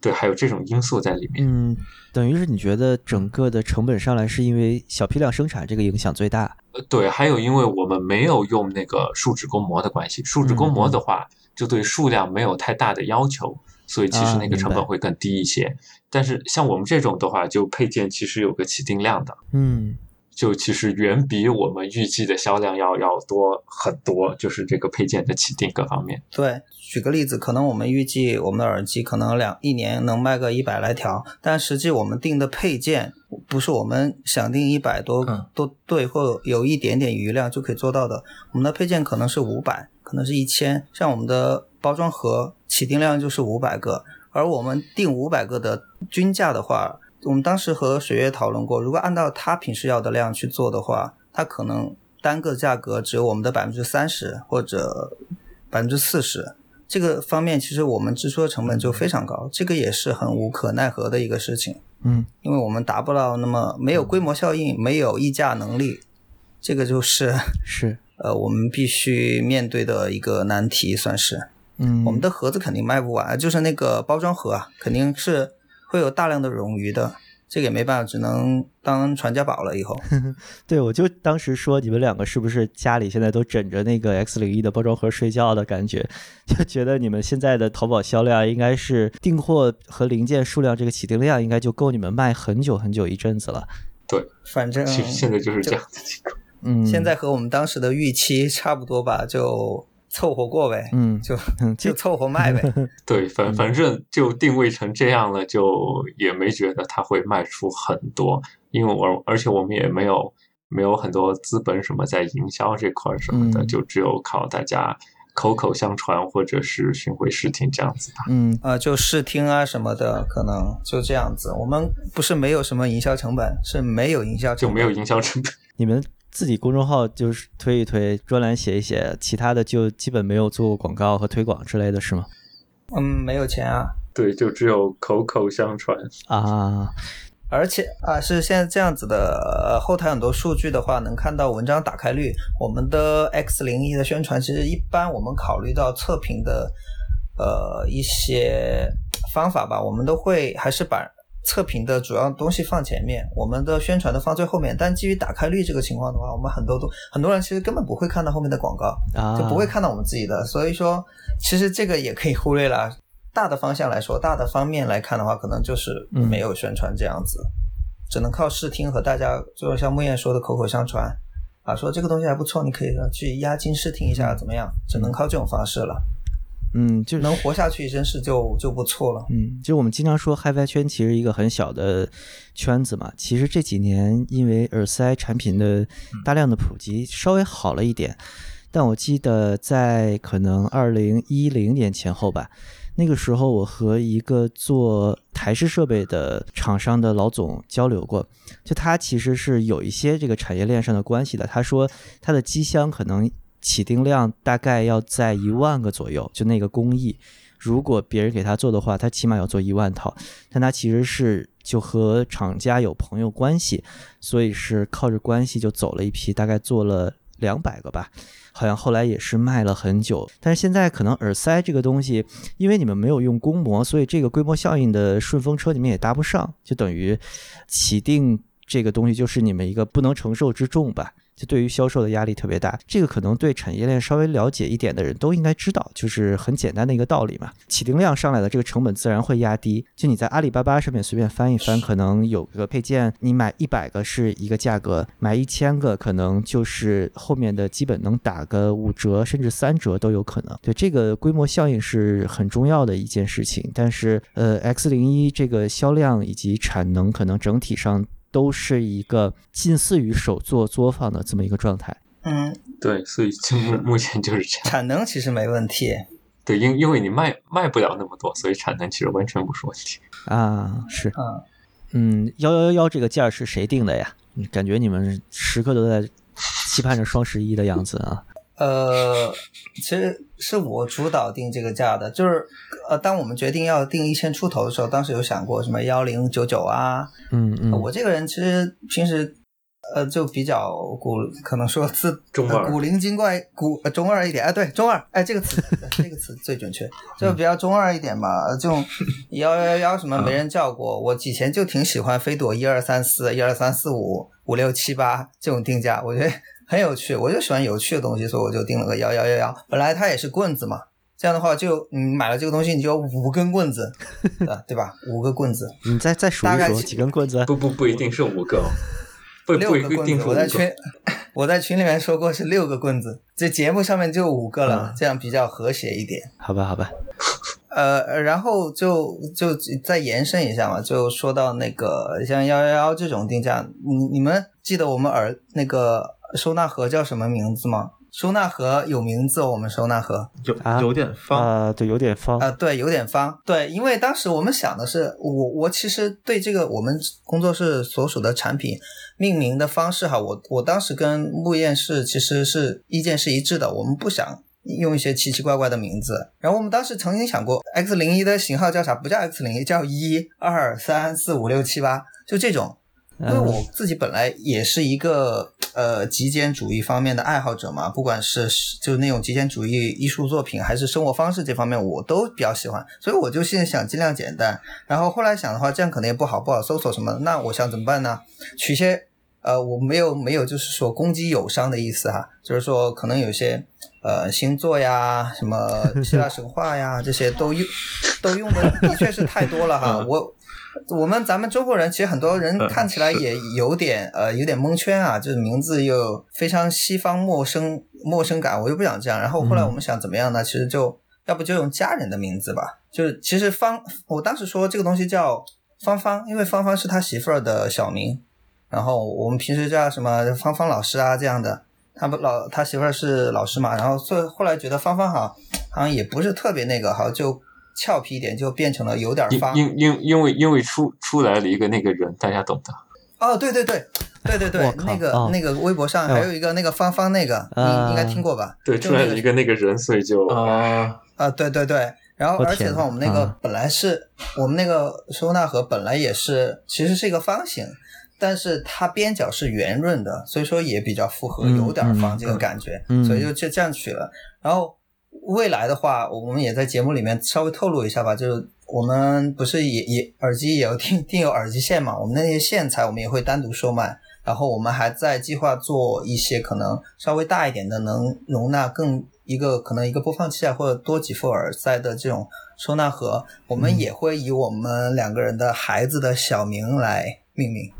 Speaker 3: 对，还有这种因素在里面。
Speaker 1: 嗯，等于是你觉得整个的成本上来是因为小批量生产这个影响最大？
Speaker 3: 呃，对，还有因为我们没有用那个树脂工模的关系，树脂工模的话就对数量没有太大的要求，所以其实那个成本会更低一些。但是像我们这种的话，就配件其实有个起定量的。
Speaker 1: 嗯，
Speaker 3: 就其实远比我们预计的销量要要多很多，就是这个配件的起订各方面。
Speaker 2: 对，举个例子，可能我们预计我们的耳机可能两一年能卖个一百来条，但实际我们订的配件不是我们想订一百多
Speaker 4: 嗯
Speaker 2: 多对，或有一点点余量就可以做到的。我们的配件可能是五百，可能是一千，像我们的包装盒起订量就是五百个，而我们订五百个的均价的话，我们当时和水月讨论过，如果按照他平时要的量去做的话，他可能单个价格只有我们的百分之三十或者百分之四十。这个方面，其实我们支出的成本就非常高，这个也是很无可奈何的一个事情，
Speaker 1: 嗯。
Speaker 2: 因为我们达不到那么没有规模效应，没有议价能力，这个就是。
Speaker 1: 是。
Speaker 2: 呃我们必须面对的一个难题，算是。
Speaker 1: 嗯。
Speaker 2: 我们的盒子肯定卖不完，就是那个包装盒啊，肯定是会有大量的冗余的，这个也没办法，只能当传家宝了。以后，
Speaker 1: 对，我就当时说你们两个是不是家里现在都枕着那个 X 零一的包装盒睡觉的感觉，就觉得你们现在的淘宝销量应该是订货和零件数量这个起订量应该就够你们卖很久很久一阵子了。
Speaker 2: 对反正
Speaker 3: 其实现在就是这样的情况。
Speaker 1: 嗯，
Speaker 2: 现在和我们当时的预期差不多吧，就凑合过呗，
Speaker 1: 嗯
Speaker 2: 就
Speaker 1: 嗯
Speaker 2: 就凑合卖呗。
Speaker 3: 对，
Speaker 1: 嗯
Speaker 3: 反反正就定位成这样了，就也没觉得它会卖出很多，因为我而且我们也没有没有很多资本什么在营销这块儿什么的，
Speaker 1: 嗯
Speaker 3: 就只有靠大家口口相传或者是巡回试听这样子吧。
Speaker 1: 嗯
Speaker 2: 啊，就试听啊什么的，可能就这样子。我们不是没有什么营销成本，是没有营销成本，
Speaker 3: 就没有营销成本。
Speaker 1: 你们自己公众号就是推一推，专栏写一写，其他的就基本没有做过广告和推广之类的是吗？
Speaker 2: 嗯，没有钱啊。
Speaker 3: 对，就只有口口相传。
Speaker 1: 啊，
Speaker 2: 而且啊，是现在这样子的，呃，后台很多数据的话，能看到文章打开率。我们的 X 零一的宣传，其实一般我们考虑到测评的呃一些方法吧，我们都会还是把测评的主要东西放前面，我们的宣传的放最后面。但基于打开率这个情况的话，我们很多都很多人其实根本不会看到后面的广告，
Speaker 1: 啊，
Speaker 2: 就不会看到我们自己的。所以说，其实这个也可以忽略了。大的方向来说，大的方面来看的话，可能就是没有宣传这样子，只能靠试听和大家，就是像木燕说的口口相传啊，说这个东西还不错，你可以去押金试听一下，怎么样？只能靠这种方式了，
Speaker 1: 嗯，就是
Speaker 2: 能活下去真是就就不错了。
Speaker 1: 嗯，就我们经常说 HiFi 圈其实一个很小的圈子嘛。其实这几年因为耳塞产品的大量的普及，稍微好了一点。但我记得在可能二零一零年前后吧，那个时候我和一个做台式设备的厂商的老总交流过，就他其实是有一些这个产业链上的关系的。他说他的机箱可能起订量大概要在一万个左右，就那个工艺。如果别人给他做的话，他起码要做一万套，但他其实是就和厂家有朋友关系，所以是靠着关系就走了一批，大概做了两百个吧，好像后来也是卖了很久。但是现在可能耳塞这个东西，因为你们没有用公模，所以这个规模效应的顺风车你们也搭不上，就等于起订这个东西就是你们一个不能承受之重吧。就对于销售的压力特别大，这个可能对产业链稍微了解一点的人都应该知道，就是很简单的一个道理嘛。起订量上来了，这个成本自然会压低。就你在阿里巴巴上面随便翻一翻，可能有个配件，你买一百个是一个价格，买一千个可能就是后面的基本能打个五折甚至三折都有可能。对这个规模效应是很重要的一件事情，但是呃，X 零一这个销量以及产能可能整体上。都是一个近似于手作作坊的这么一个状态。
Speaker 2: 嗯，
Speaker 3: 对，所以就目目前就是这样。
Speaker 2: 产能其实没问题。
Speaker 3: 对，因因为你卖卖不了那么多，所以产能其实完全不是问题
Speaker 1: 啊。是，
Speaker 2: 嗯
Speaker 1: 嗯，幺幺幺这个价是谁定的呀？感觉你们时刻都在期盼着双十一的样子啊。
Speaker 2: 呃，其实是我主导定这个价的，就是呃，当我们决定要定一千出头的时候，当时有想过什么幺零九九啊。
Speaker 1: 嗯嗯。
Speaker 2: 我这个人其实平时呃就比较古，可能说自
Speaker 3: 中二、
Speaker 2: 呃、古灵精怪、古、呃、中二一点。哎，对，中二，哎，这个词这个词最准确，就比较中二一点吧。这种 幺幺幺什么没人叫过，我以前就挺喜欢飞朵一二三四、一二三四五、五六七八这种定价，我觉得。很有趣，我就喜欢有趣的东西，所以我就定了个幺幺幺幺。本来它也是棍子嘛，这样的话就你买了这个东西，你就有五根棍子，对吧？五个棍子。
Speaker 1: 你再再数一数几根棍子？
Speaker 3: 不不不一定是五个、哦，不
Speaker 2: 六
Speaker 3: 不一定
Speaker 2: 个棍子，
Speaker 3: 是五个
Speaker 2: 我在群我在群里面说过是六个棍子，这节目上面就五个了，
Speaker 4: 嗯
Speaker 2: 这样比较和谐一点。
Speaker 1: 好吧，好吧，
Speaker 2: 呃，然后就就再延伸一下嘛，就说到那个像幺幺幺这种定价，你你们记得我们耳那个收纳盒叫什么名字吗？收纳盒有名字哦，我们收纳盒
Speaker 4: 有
Speaker 1: 啊
Speaker 4: 有点方，
Speaker 1: 啊，对，有点方
Speaker 2: 啊、，对，有点方。对，因为当时我们想的是，我我其实对这个我们工作室所属的产品命名的方式哈，我我当时跟木燕是其实是意见是一致的，我们不想用一些奇奇怪怪的名字。然后我们当时曾经想过，X 零一的型号叫啥？不叫 X 零一，叫一二三四五六七八，就这种。因为我自己本来也是一个呃极简主义方面的爱好者嘛，不管是就是那种极简主义艺术作品，还是生活方式这方面，我都比较喜欢，所以我就现在想尽量简单。然后后来想的话，这样可能也不好，不好搜索什么的。那我想怎么办呢？取些呃，我没有没有就是说攻击友商的意思哈，就是说可能有些呃星座呀、什么 希腊神话呀这些都用都用的的确是太多了哈，
Speaker 4: 嗯
Speaker 2: 我。我们咱们中国人其实很多人
Speaker 4: 嗯
Speaker 2: 看起来也有点呃有点蒙圈啊，就是名字又非常西方陌生陌生感，我又不想这样。然后后来我们想怎么样呢？其实就要不就用家人的名字吧，就是其实方我当时说这个东西叫芳芳，因为芳芳是他媳妇儿的小名，然后我们平时叫什么芳芳老师啊这样的。他不老他媳妇儿是老师嘛，然后所以后来觉得芳芳好好像也不是特别那个，好像就俏皮一点，就变成了有点
Speaker 3: 因
Speaker 2: 方。
Speaker 3: 因因因为因为出出来了一个那个人，大家懂的。
Speaker 2: 哦，对对对，对对对那个、
Speaker 1: 哦
Speaker 2: 那个微博上
Speaker 1: 哎
Speaker 2: 还有一个那个方方那个，
Speaker 1: 啊
Speaker 2: 你应该听过吧？
Speaker 3: 对，出来了一个那个人，所以就
Speaker 4: 啊，
Speaker 2: 啊，对对对。然后而且的话，我们那个
Speaker 1: 啊
Speaker 2: 本来是、我们那个收纳盒本来也是其实是一个方形，但是它边角是圆润的，所以说也比较符合
Speaker 1: 嗯
Speaker 2: 有点方
Speaker 1: 嗯
Speaker 2: 这个感觉，
Speaker 1: 嗯
Speaker 2: 所以就就这样取了。然后未来的话，我们也在节目里面稍微透露一下吧，就是我们不是也也耳机也有定 定有耳机线嘛，我们那些线材我们也会单独售卖。然后我们还在计划做一些可能稍微大一点的，能容纳更一个可能一个播放器啊，或者多几副耳塞的这种收纳盒，我们也会以我们两个人的孩子的小名来命名。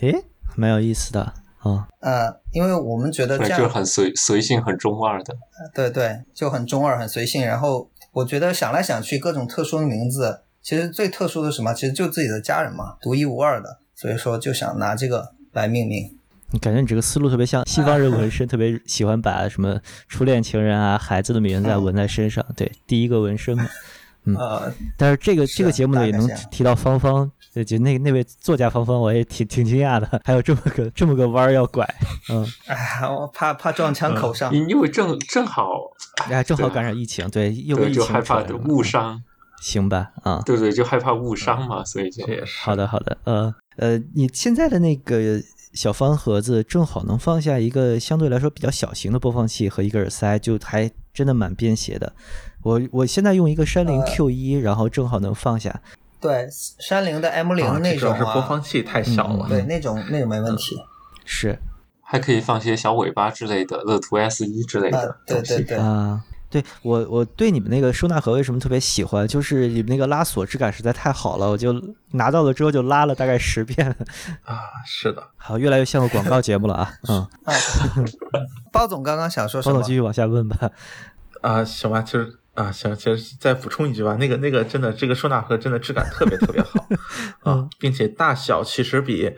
Speaker 1: 诶，蛮有意思的啊。
Speaker 2: 呃，因为我们觉得这
Speaker 3: 对，
Speaker 2: 样
Speaker 3: 就很随随性、很中二的。
Speaker 2: 对对，就很中二、很随性。然后我觉得想来想去，各种特殊的名字，其实最特殊的什么？其实就自己的家人嘛，独一无二的。所以说就想拿这个来命名。
Speaker 1: 你感觉你这个思路特别像西方人纹身，特别喜欢把什么初恋情人啊、孩子的名字啊纹在身上。对，第一个纹身嘛。嗯
Speaker 2: 呃，
Speaker 1: 但是这个这个节目呢，也能提到芳芳，呃就那那位作家芳芳，我也挺挺惊讶的，还有这么个这么个弯儿要拐，嗯，
Speaker 2: 哎，我怕怕撞枪口上。
Speaker 3: 因因为正正好，
Speaker 1: 哎，正好
Speaker 3: 对啊
Speaker 1: 赶上疫情，对，又个
Speaker 3: 对，
Speaker 1: 疫
Speaker 3: 就害怕误，伤，
Speaker 1: 行吧，啊，
Speaker 3: 对对，就害怕误伤嘛，所以就
Speaker 4: 也是
Speaker 1: 好的好的，呃呃，你现在的那个小方盒子正好能放下一个相对来说比较小型的播放器和一个耳塞，就还真的蛮便携的。我我现在用一个山林
Speaker 2: 呃
Speaker 1: Q 一、然后正好能放下。
Speaker 2: 对，山灵的 M 零
Speaker 4: 啊
Speaker 2: 那种
Speaker 4: 这主要是播放
Speaker 2: 啊，
Speaker 4: 器太小了，
Speaker 2: 对，那种那种没问题。
Speaker 1: 是
Speaker 3: 还可以放些小尾巴之类的，乐图 S 一之类的
Speaker 2: 啊，对。对对，
Speaker 1: 啊，对我我对你们那个收纳盒为什么特别喜欢，就是你们那个拉锁质感实在太好了，我就拿到了之后就拉了大概十遍，
Speaker 4: 啊，是的，
Speaker 1: 好，越来越像个广告节目了啊。嗯，
Speaker 2: 啊，包总刚刚想说什么
Speaker 1: 包总继？续往下问吧。
Speaker 4: 啊，行吧，就是啊，行，其实再补充一句吧，那个那个真的，这个收纳盒真的质感特别特别好 啊，并且大小其实比，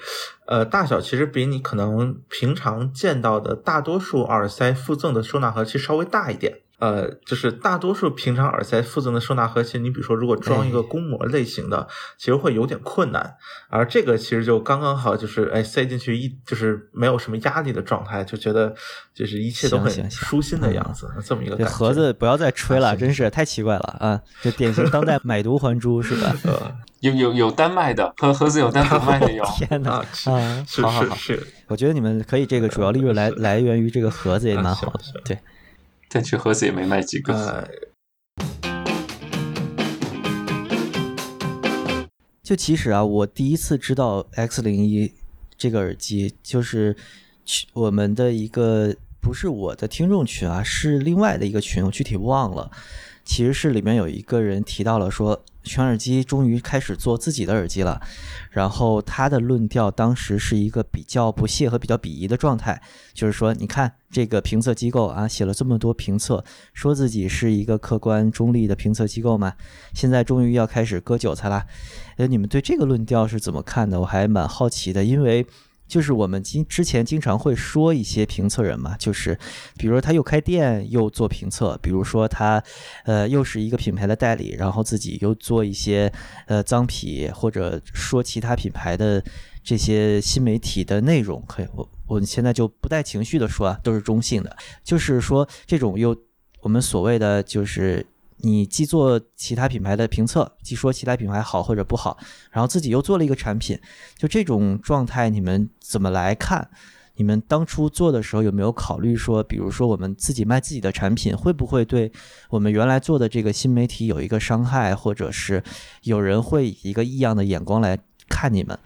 Speaker 4: 呃，大小其实比你可能平常见到的大多数耳塞附赠的收纳盒其实稍微大一点。呃，就是大多数平常耳塞附赠的收纳盒，其实你比如说，如果装一个公膜类型的，其实会有点困难。而这个其实就刚刚好，就是哎塞进去一就是没有什么压力的状态，就觉得就是一切都很舒心的样子，这么一个
Speaker 1: 这
Speaker 4: 感觉。
Speaker 1: 盒子不要再吹了，
Speaker 4: 啊
Speaker 1: 真是太奇怪了啊！就典型当代 买椟还珠是吧？
Speaker 4: 呃
Speaker 3: 有有有单卖的，盒盒子有单独卖的有。
Speaker 1: 天哪
Speaker 4: 啊是
Speaker 1: 啊！
Speaker 4: 是
Speaker 1: 好好好，
Speaker 4: 是是，
Speaker 1: 我觉得你们可以这个主要利润来来源于这个盒子也
Speaker 4: 啊
Speaker 1: 蛮好的。对，
Speaker 3: 但去盒子也没卖几个。
Speaker 1: 就其实啊，我第一次知道 X 零一这个耳机，就是我们的一个不是我的听众群啊，是另外的一个群，我具体忘了。其实是里面有一个人提到了说，全耳机终于开始做自己的耳机了。然后他的论调当时是一个比较不屑和比较鄙夷的状态，就是说，你看这个评测机构啊，写了这么多评测，说自己是一个客观中立的评测机构嘛，现在终于要开始割韭菜啦。呃，你们对这个论调是怎么看的？我还蛮好奇的，因为。就是我们经之前经常会说一些评测人嘛，就是比如说他又开店又做评测，比如说他呃又是一个品牌的代理，然后自己又做一些呃脏皮或者说其他品牌的这些新媒体的内容。可以，我我现在就不带情绪的说啊，都是中性的。就是说这种又我们所谓的就是。你既做其他品牌的评测，既说其他品牌好或者不好，然后自己又做了一个产品，就这种状态，你们怎么来看？你们当初做的时候有没有考虑说，比如说我们自己卖自己的产品，会不会对我们原来做的这个新媒体有一个伤害，或者是有人会以一个异样的眼光来看你们？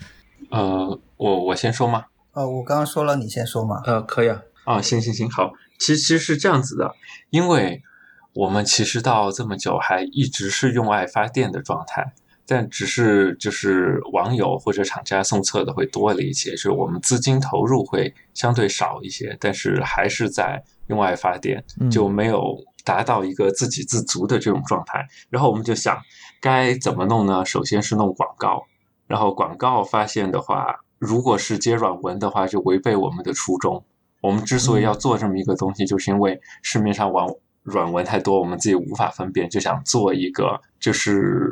Speaker 3: 呃，我我先说吗？
Speaker 2: 呃，我刚刚说了，你先说嘛。
Speaker 4: 呃，可以啊。
Speaker 3: 啊，行行行，好。其实其实是这样子的，因为。我们其实到这么久还一直是用爱发电的状态，但只是就是网友或者厂家送测的会多了一些，就是我们资金投入会相对少一些，但是还是在用爱发电，就没有达到一个自给自足的这种状态。然后我们就想该怎么弄呢？首先是弄广告，然后广告发现的话，如果是接软文的话，就违背我们的初衷。我们之所以要做这么一个东西，就是因为市面上网。软文太多，我们自己无法分辨，就想做一个就是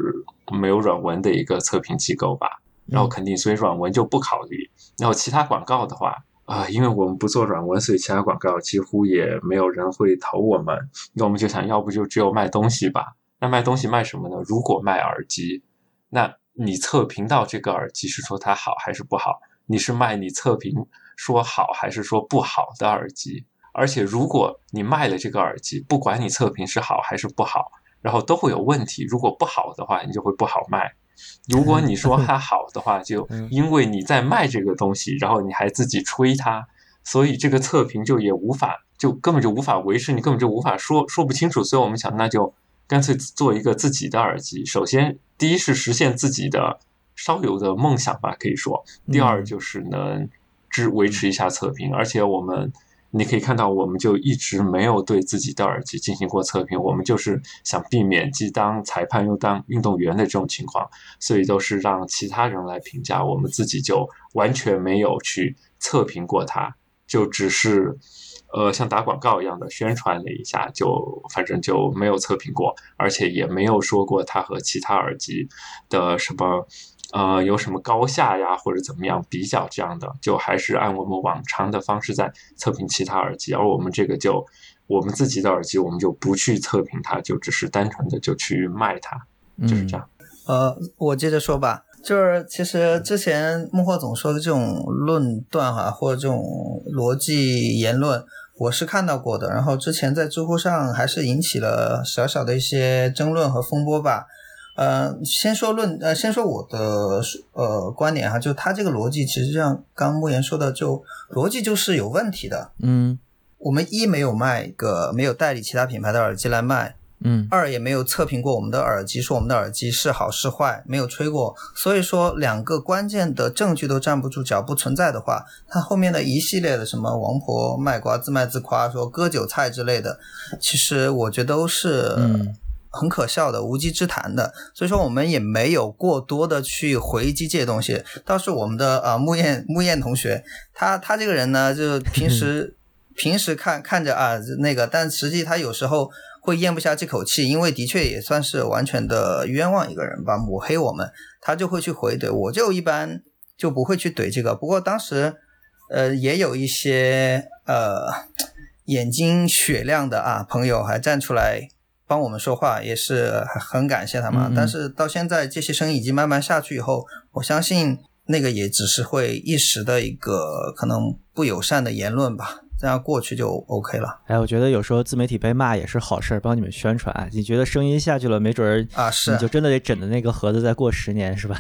Speaker 3: 没有软文的一个测评机构吧。然后肯定，所以软文就不考虑。然后其他广告的话，啊，因为我们不做软文，所以其他广告几乎也没有人会投我们。那我们就想要不就只有卖东西吧。那卖东西卖什么呢？如果卖耳机，那你测评到这个耳机是说它好还是不好？你是卖你测评说好还是说不好的耳机？而且，如果你卖了这个耳机，不管你测评是好还是不好，然后都会有问题。如果不好的话，你就会不好卖；如果你说它好的话，就因为你在卖这个东西，然后你还自己吹它，所以这个测评就也无法，就根本就无法维持，你根本就无法说说不清楚。所以我们想，那就干脆做一个自己的耳机。首先，第一是实现自己的烧油的梦想吧，可以说；第二就是能支维持一下测评，而且我们。你可以看到，我们就一直没有对自己的耳机进行过测评。我们就是想避免既当裁判又当运动员的这种情况，所以都是让其他人来评价。我们自己就完全没有去测评过它，就只是，呃，像打广告一样的宣传了一下，就反正就没有测评过，而且也没有说过它和其他耳机的什么。呃，有什么高下呀，或者怎么样比较这样的，就还是按我们往常的方式在测评其他耳机，而我们这个就我们自己的耳机，我们就不去测评它，就只是单纯的就去卖它，就是这样。
Speaker 2: 呃，我接着说吧，就是其实之前幕后总说的这种论断哈，或者这种逻辑言论，我是看到过的，然后之前在知乎上还是引起了小小的一些争论和风波吧。呃，先说论，呃，先说我的呃观点哈，就他这个逻辑，其实像刚莫言说的，就逻辑就是有问题的。
Speaker 1: 嗯，
Speaker 2: 我们一没有卖个没有代理其他品牌的耳机来卖，
Speaker 1: 嗯，
Speaker 2: 二也没有测评过我们的耳机，说我们的耳机是好是坏，没有吹过，所以说两个关键的证据都站不住脚，不存在的话，他后面的一系列的什么王婆卖瓜自卖自夸，说割韭菜之类的，其实我觉得都是。很可笑的，无稽之谈的，所以说我们也没有过多的去回击这些东西。倒是我们的呃木燕木燕同学，他他这个人呢，就平时平时看看着啊那个，但实际他有时候会咽不下这口气，因为的确也算是完全的冤枉一个人吧，抹黑我们，他就会去回怼。我就一般就不会去怼这个。不过当时呃也有一些呃眼睛雪亮的啊朋友还站出来。帮我们说话也是很感谢他们，但是到现在这些声音已经慢慢下去以后，我相信那个也只是会一时的一个可能不友善的言论吧，这样过去就 OK 了。
Speaker 1: 哎，我觉得有时候自媒体被骂也是好事儿，帮你们宣传。你觉得声音下去了，没准儿
Speaker 2: 啊是，
Speaker 1: 你就真的得枕着那个盒子再过十年，是吧？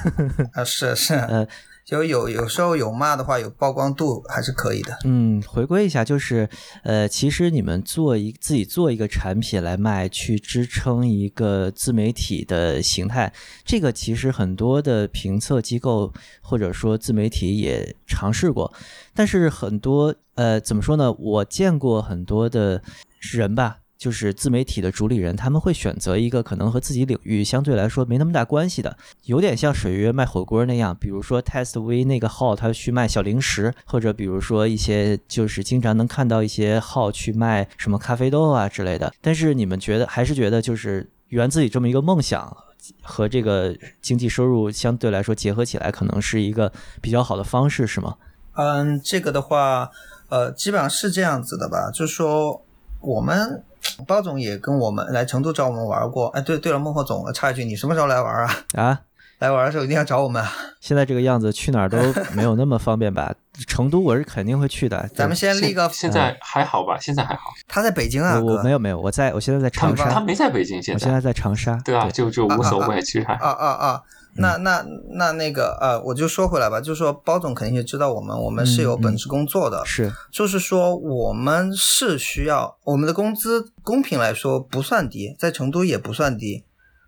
Speaker 2: 啊是是，
Speaker 1: 呃，
Speaker 2: 就有有时候有骂的话，有曝光度还是可以的。
Speaker 1: 嗯，回归一下，就是呃，其实你们做一自己做一个产品来卖，去支撑一个自媒体的形态，这个其实很多的评测机构或者说自媒体也尝试过，但是很多呃，怎么说呢？我见过很多的人吧。就是自媒体的主理人，他们会选择一个可能和自己领域相对来说没那么大关系的，有点像水约卖火锅那样。比如说 Test V 那个号，他去卖小零食，或者比如说一些就是经常能看到一些号去卖什么咖啡豆啊之类的。但是你们觉得还是觉得就是圆自己这么一个梦想和这个经济收入相对来说结合起来，可能是一个比较好的方式，是吗？
Speaker 2: 嗯，这个的话，呃，基本上是这样子的吧，就是说我们。包总也跟我们来成都找我们玩过。哎，对对了，孟获总，插一句，你什么时候来玩啊？
Speaker 1: 啊，
Speaker 2: 来玩的时候一定要找我们。
Speaker 1: 现在这个样子，去哪儿都没有那么方便吧？成都我是肯定会去的。
Speaker 2: 咱们先立个，
Speaker 3: 现在还好吧？现在还好。
Speaker 2: 他在北京啊，
Speaker 1: 我没有没有，我在我现在在长沙。
Speaker 3: 他没在北京，现在
Speaker 1: 我现在在长沙。
Speaker 3: 对啊，就就无所谓，其实还
Speaker 2: 啊啊啊。那那那那个呃，我就说回来吧，就是说包总肯定也知道我们，我们是有本职工作的，
Speaker 1: 是，
Speaker 2: 就是说我们是需要我们的工资，公平来说不算低，在成都也不算低，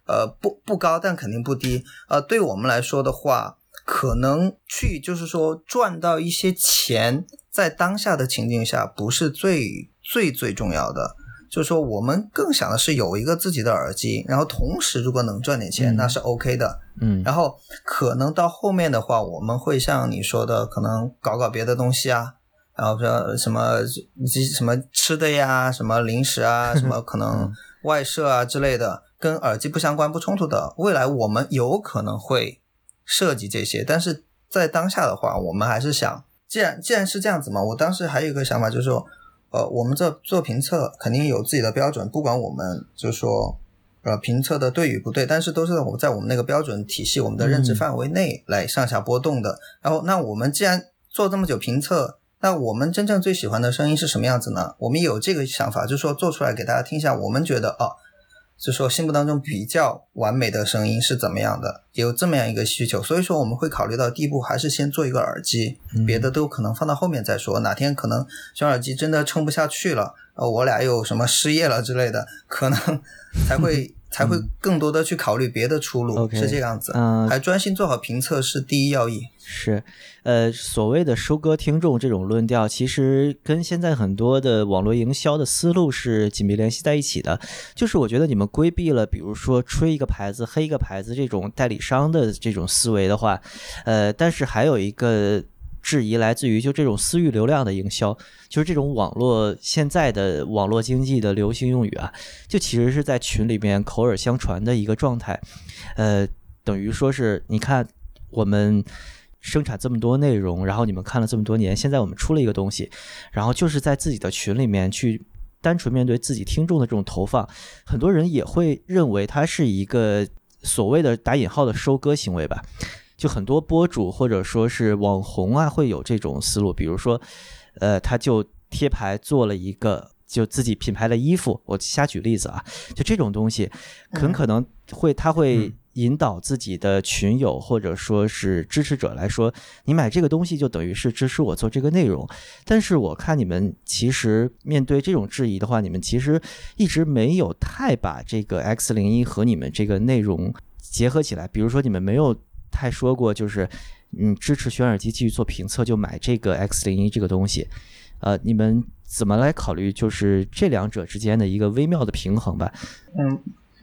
Speaker 2: 呃，不不高，但肯定不低，呃，对我们来说的话，可能去就是说赚到一些钱，在当下的情境下不是最最最重要的。就是说，我们更想的是有一个自己的耳机，然后同时如果能赚点钱，那是 OK 的。
Speaker 1: 嗯，
Speaker 2: 然后可能到后面的话，我们会像你说的，可能搞搞别的东西啊，然后说什么什么吃的呀，什么零食啊，什么可能外设啊之类的，跟耳机不相关、不冲突的，未来我们有可能会涉及这些。但是在当下的话，我们还是想，既然既然是这样子嘛，我当时还有一个想法，就是说。呃，我们这做评测肯定有自己的标准，不管我们就是说，呃，评测的对与不对，但是都是我在我们那个标准体系、我们的认知范围内来上下波动的。然后，那我们既然做这么久评测，那我们真正最喜欢的声音是什么样子呢？我们有这个想法，就是说做出来给大家听一下，我们觉得啊。就说心目当中比较完美的声音是怎么样的，有这么样一个需求，所以说我们会考虑到第一步还是先做一个耳机，别的都可能放到后面再说。哪天可能小耳机真的撑不下去了，呃，我俩又什么失业了之类的，可能 才会。才会更多的去考虑别的出路，是这样子。嗯，还专心做好评测是第一要义。
Speaker 1: 是，呃，所谓的收割听众这种论调，其实跟现在很多的网络营销的思路是紧密联系在一起的。就是我觉得你们规避了，比如说吹一个牌子、黑一个牌子这种代理商的这种思维的话，呃，但是还有一个。质疑来自于就这种私域流量的营销，就是这种网络现在的网络经济的流行用语啊，就其实是在群里面口耳相传的一个状态，呃，等于说是你看我们生产这么多内容，然后你们看了这么多年，现在我们出了一个东西，然后就是在自己的群里面去单纯面对自己听众的这种投放，很多人也会认为它是一个所谓的打引号的收割行为吧。就很多博主或者说是网红啊，会有这种思路，比如说，呃，他就贴牌做了一个就自己品牌的衣服，我瞎举例子啊，就这种东西，很可能会他会引导自己的群友或者说是支持者来说，你买这个东西就等于是支持我做这个内容。但是我看你们其实面对这种质疑的话，你们其实一直没有太把这个 X 零一和你们这个内容结合起来，比如说你们没有。他说过，就是嗯，支持选耳机继续做评测，就买这个 X 零一这个东西。呃，你们怎么来考虑，就是这两者之间的一个微妙的平衡吧？
Speaker 2: 嗯，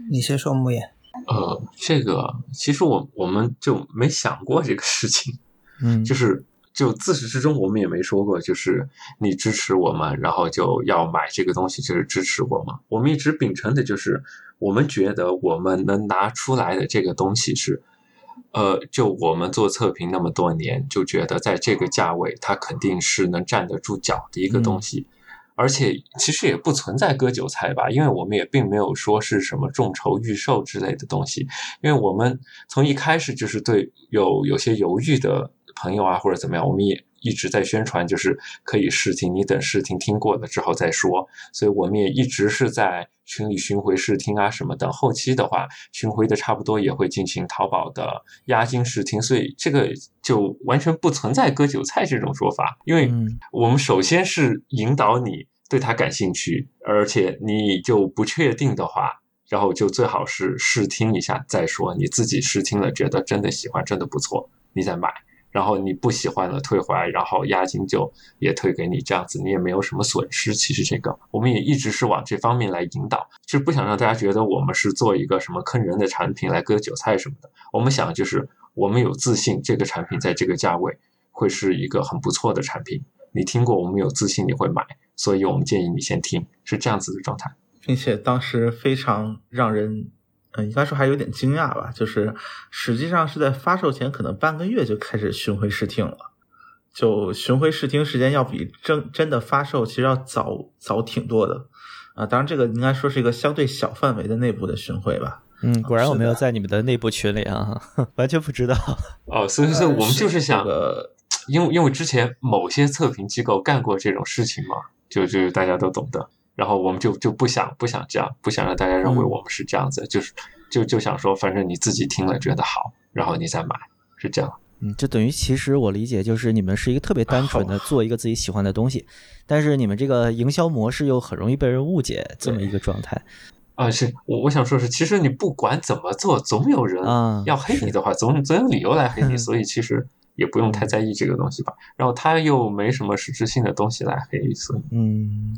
Speaker 2: 你先说，木野。
Speaker 3: 呃，这个其实我我们就没想过这个事情。
Speaker 1: 嗯，
Speaker 3: 就是就自始至终我们也没说过，就是你支持我们，然后就要买这个东西，就是支持我们。我们一直秉承的就是，我们觉得我们能拿出来的这个东西是。呃，就我们做测评那么多年，就觉得在这个价位，它肯定是能站得住脚的一个东西，而且其实也不存在割韭菜吧，因为我们也并没有说是什么众筹预售之类的东西，因为我们从一开始就是对有有些犹豫的朋友啊或者怎么样，我们也一直在宣传，就是可以试听，你等试听听过了之后再说，所以我们也一直是在。群里巡回试听啊什么等。后期的话，巡回的差不多也会进行淘宝的押金试听，所以这个就完全不存在割韭菜这种说法，因为
Speaker 1: 嗯
Speaker 3: 我们首先是引导你对它感兴趣，而且你就不确定的话。然后就最好是试听一下再说，你自己试听了觉得真的喜欢，真的不错，你再买。然后你不喜欢了退回，然后押金就也退给你，这样子你也没有什么损失。其实这个我们也一直是往这方面来引导，就是不想让大家觉得我们是做一个什么坑人的产品来割韭菜什么的。我们想就是我们有自信，这个产品在这个价位会是一个很不错的产品。你听过，我们有自信你会买，所以我们建议你先听，是这样子的状态。
Speaker 4: 并且当时非常让人，嗯，应该说还有点惊讶吧，就是实际上是在发售前可能半个月就开始巡回试听了，就巡回试听时间要比真真的发售其实要早早挺多的，啊，当然这个应该说是一个相对小范围的内部的巡回吧。
Speaker 1: 嗯，果然我没有在你们的内部群里啊，完全不知道。
Speaker 3: 哦，所以说我们就是想
Speaker 4: 这，个
Speaker 3: 因为因为之前某些测评机构干过这种事情嘛，就就大家都懂得，然后我们就就不想不想这样，不想让大家认为
Speaker 1: 嗯
Speaker 3: 我们是这样子，就是就就想说，反正你自己听了觉得好，然后你再买，是这样。
Speaker 1: 嗯，这等于其实我理解就是你们是一个特别单纯的做一个自己喜欢的东西，但是你们这个营销模式又很容易被人误解这么一个状态
Speaker 3: 啊，是我我想说是，其实你不管怎么做，总有人
Speaker 1: 啊。
Speaker 3: 要黑你的话，总总有理由来黑你，
Speaker 1: 嗯
Speaker 3: 所以其实也不用太在意这个东西吧。然后他又没什么实质性的东西来黑，所以
Speaker 1: 嗯，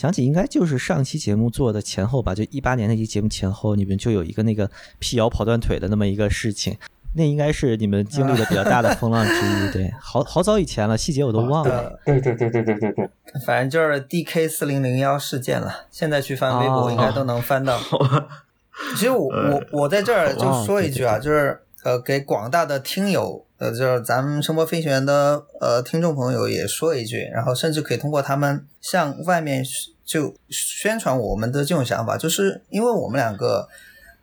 Speaker 1: 想起应该就是上期节目做的前后吧，就一八年那期节目前后，你们就有一个那个辟谣跑断腿的那么一个事情，那应该是你们经历的比较大的风浪之一。对，好好早以前了，细节我都忘了。
Speaker 2: 呃，
Speaker 3: 对对对对对对对，
Speaker 2: 反正就是 DK 四零零幺事件了，现在去翻微博
Speaker 1: 哦
Speaker 2: 应该都能翻到。其实我我我在这儿就说一句啊，
Speaker 1: 哦对对对
Speaker 2: 就是呃，给广大的听友，呃，就是咱们声波飞行员的呃听众朋友也说一句，然后甚至可以通过他们向外面就宣传我们的这种想法，就是因为我们两个，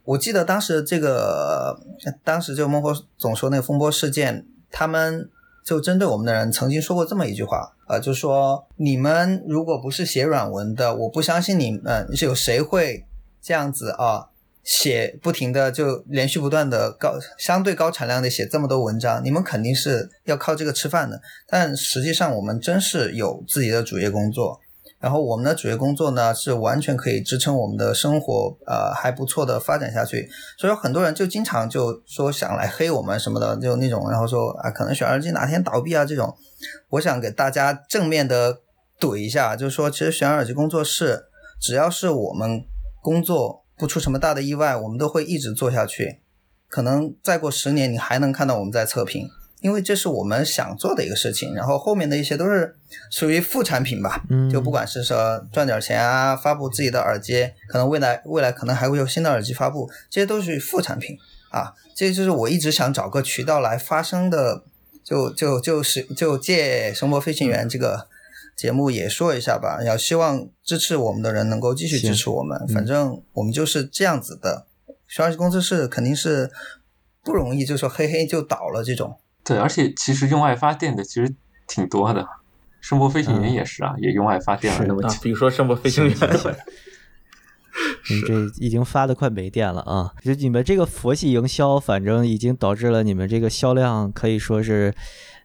Speaker 2: 我记得当时这个，当时就孟获总说那个风波事件，他们就针对我们的人曾经说过这么一句话，呃，就说你们如果不是写软文的，我不相信你们是有谁会这样子啊。写不停的就连续不断的高相对高产量的写这么多文章，你们肯定是要靠这个吃饭的。但实际上我们真是有自己的主业工作，然后我们的主业工作呢是完全可以支撑我们的生活，呃还不错的发展下去。所以很多人就经常就说想来黑我们什么的，就那种然后说啊可能选耳机哪天倒闭啊这种。我想给大家正面的怼一下，就是说其实选耳机工作室只要是我们工作。不出什么大的意外，我们都会一直做下去。可能再过十年，你还能看到我们在测评，因为这是我们想做的一个事情。然后后面的一些都是属于副产品吧，
Speaker 1: 嗯
Speaker 2: 就不管是说赚点钱啊，发布自己的耳机，可能未来未来可能还会有新的耳机发布，这些都是副产品啊。这就是我一直想找个渠道来发声的，就就就是就借声波飞行员这个。节目也说一下吧，要希望支持我们的人能够继续支持我们。反正我们就是这样子的，选耳机工作室肯定是不容易，就说嘿嘿就倒了这种。
Speaker 3: 对，而且其实用爱发电的其实挺多的，声波飞行员也是啊，也用爱发电了那么
Speaker 4: 啊，，比如说声波飞行员，
Speaker 1: 你这已经发的快没电了啊！就你们这个佛系营销，反正已经导致了你们这个销量可以说是，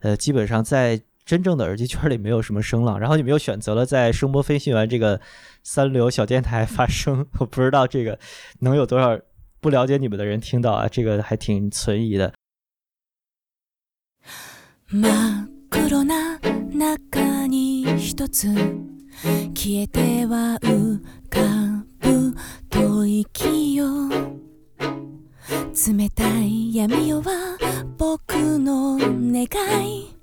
Speaker 1: 呃，基本上在真正的耳机圈里没有什么声浪。然后你们又选择了在声波飞行员这个三流小电台发声，我不知道这个能有多少不了解你们的人听到啊，这个还挺存疑的。
Speaker 5: 真っ黒な中に一つ消えては浮かぶ吐息よ冷たい闇夜は僕の願い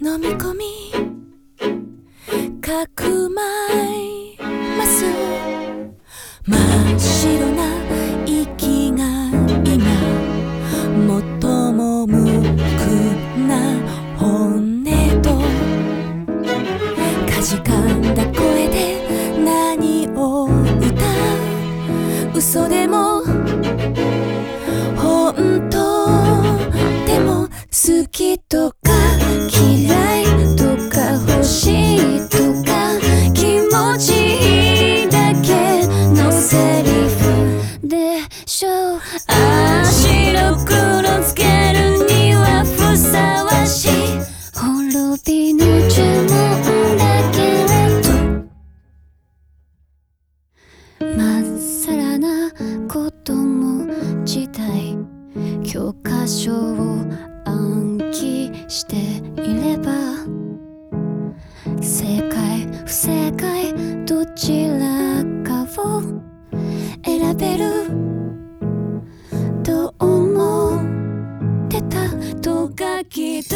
Speaker 5: 飲み込みかくまいます。真っ白な息が今最も無垢な本音とかじかんだ声で何を歌う嘘でも本当でも好きとちらかを選べると思ってたとがき通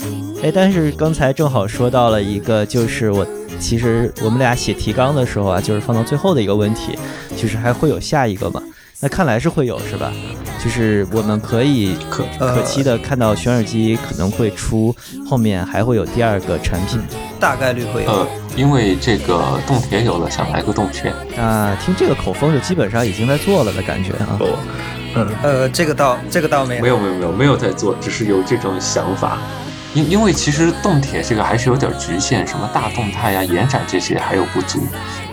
Speaker 5: りに
Speaker 1: 哎，但是刚才正好说到了一个，就是我其实我们俩写提纲的时候啊，就是放到最后的一个问题，就是还会有下一个吗？那看来是会有，是吧？就是我们可以
Speaker 3: 可
Speaker 1: 可期的看到选耳机可能会出，后面还会有第二个产品。
Speaker 2: 大概率会有。
Speaker 3: 呃，因为这个动铁有了，想来个动圈。
Speaker 1: 啊听这个口风，就基本上已经在做了的感觉啊。
Speaker 4: 哦，嗯，
Speaker 2: 呃，这个倒这个倒没有。
Speaker 3: 没有没有没有没有在做，只是有这种想法。因因为其实动铁这个还是有点局限，什么大动态呀、延展这些还有不足，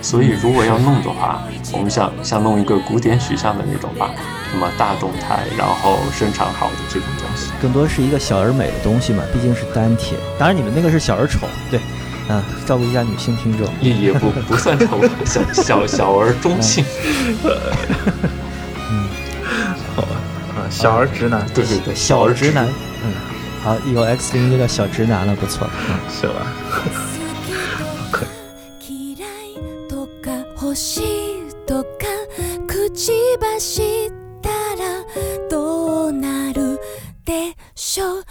Speaker 3: 所以如果要弄的话，我们想想弄一个古典取向的那种吧，什么大动态，然后声场好的这种东西。
Speaker 1: 更多是一个小而美的东西嘛，毕竟是单铁。当然你们那个是小而丑，对，啊，照顾一下女性听众。
Speaker 3: 也也不不算丑，小小小而中性。
Speaker 4: 嗯好吧，啊，小而直男，
Speaker 3: 对对对，
Speaker 1: 小
Speaker 3: 而
Speaker 1: 直男，嗯，好，有 X 零就叫小直男了，不错。嗯，
Speaker 4: 是吧，
Speaker 5: しとかくちばしたらどうなるでしょう？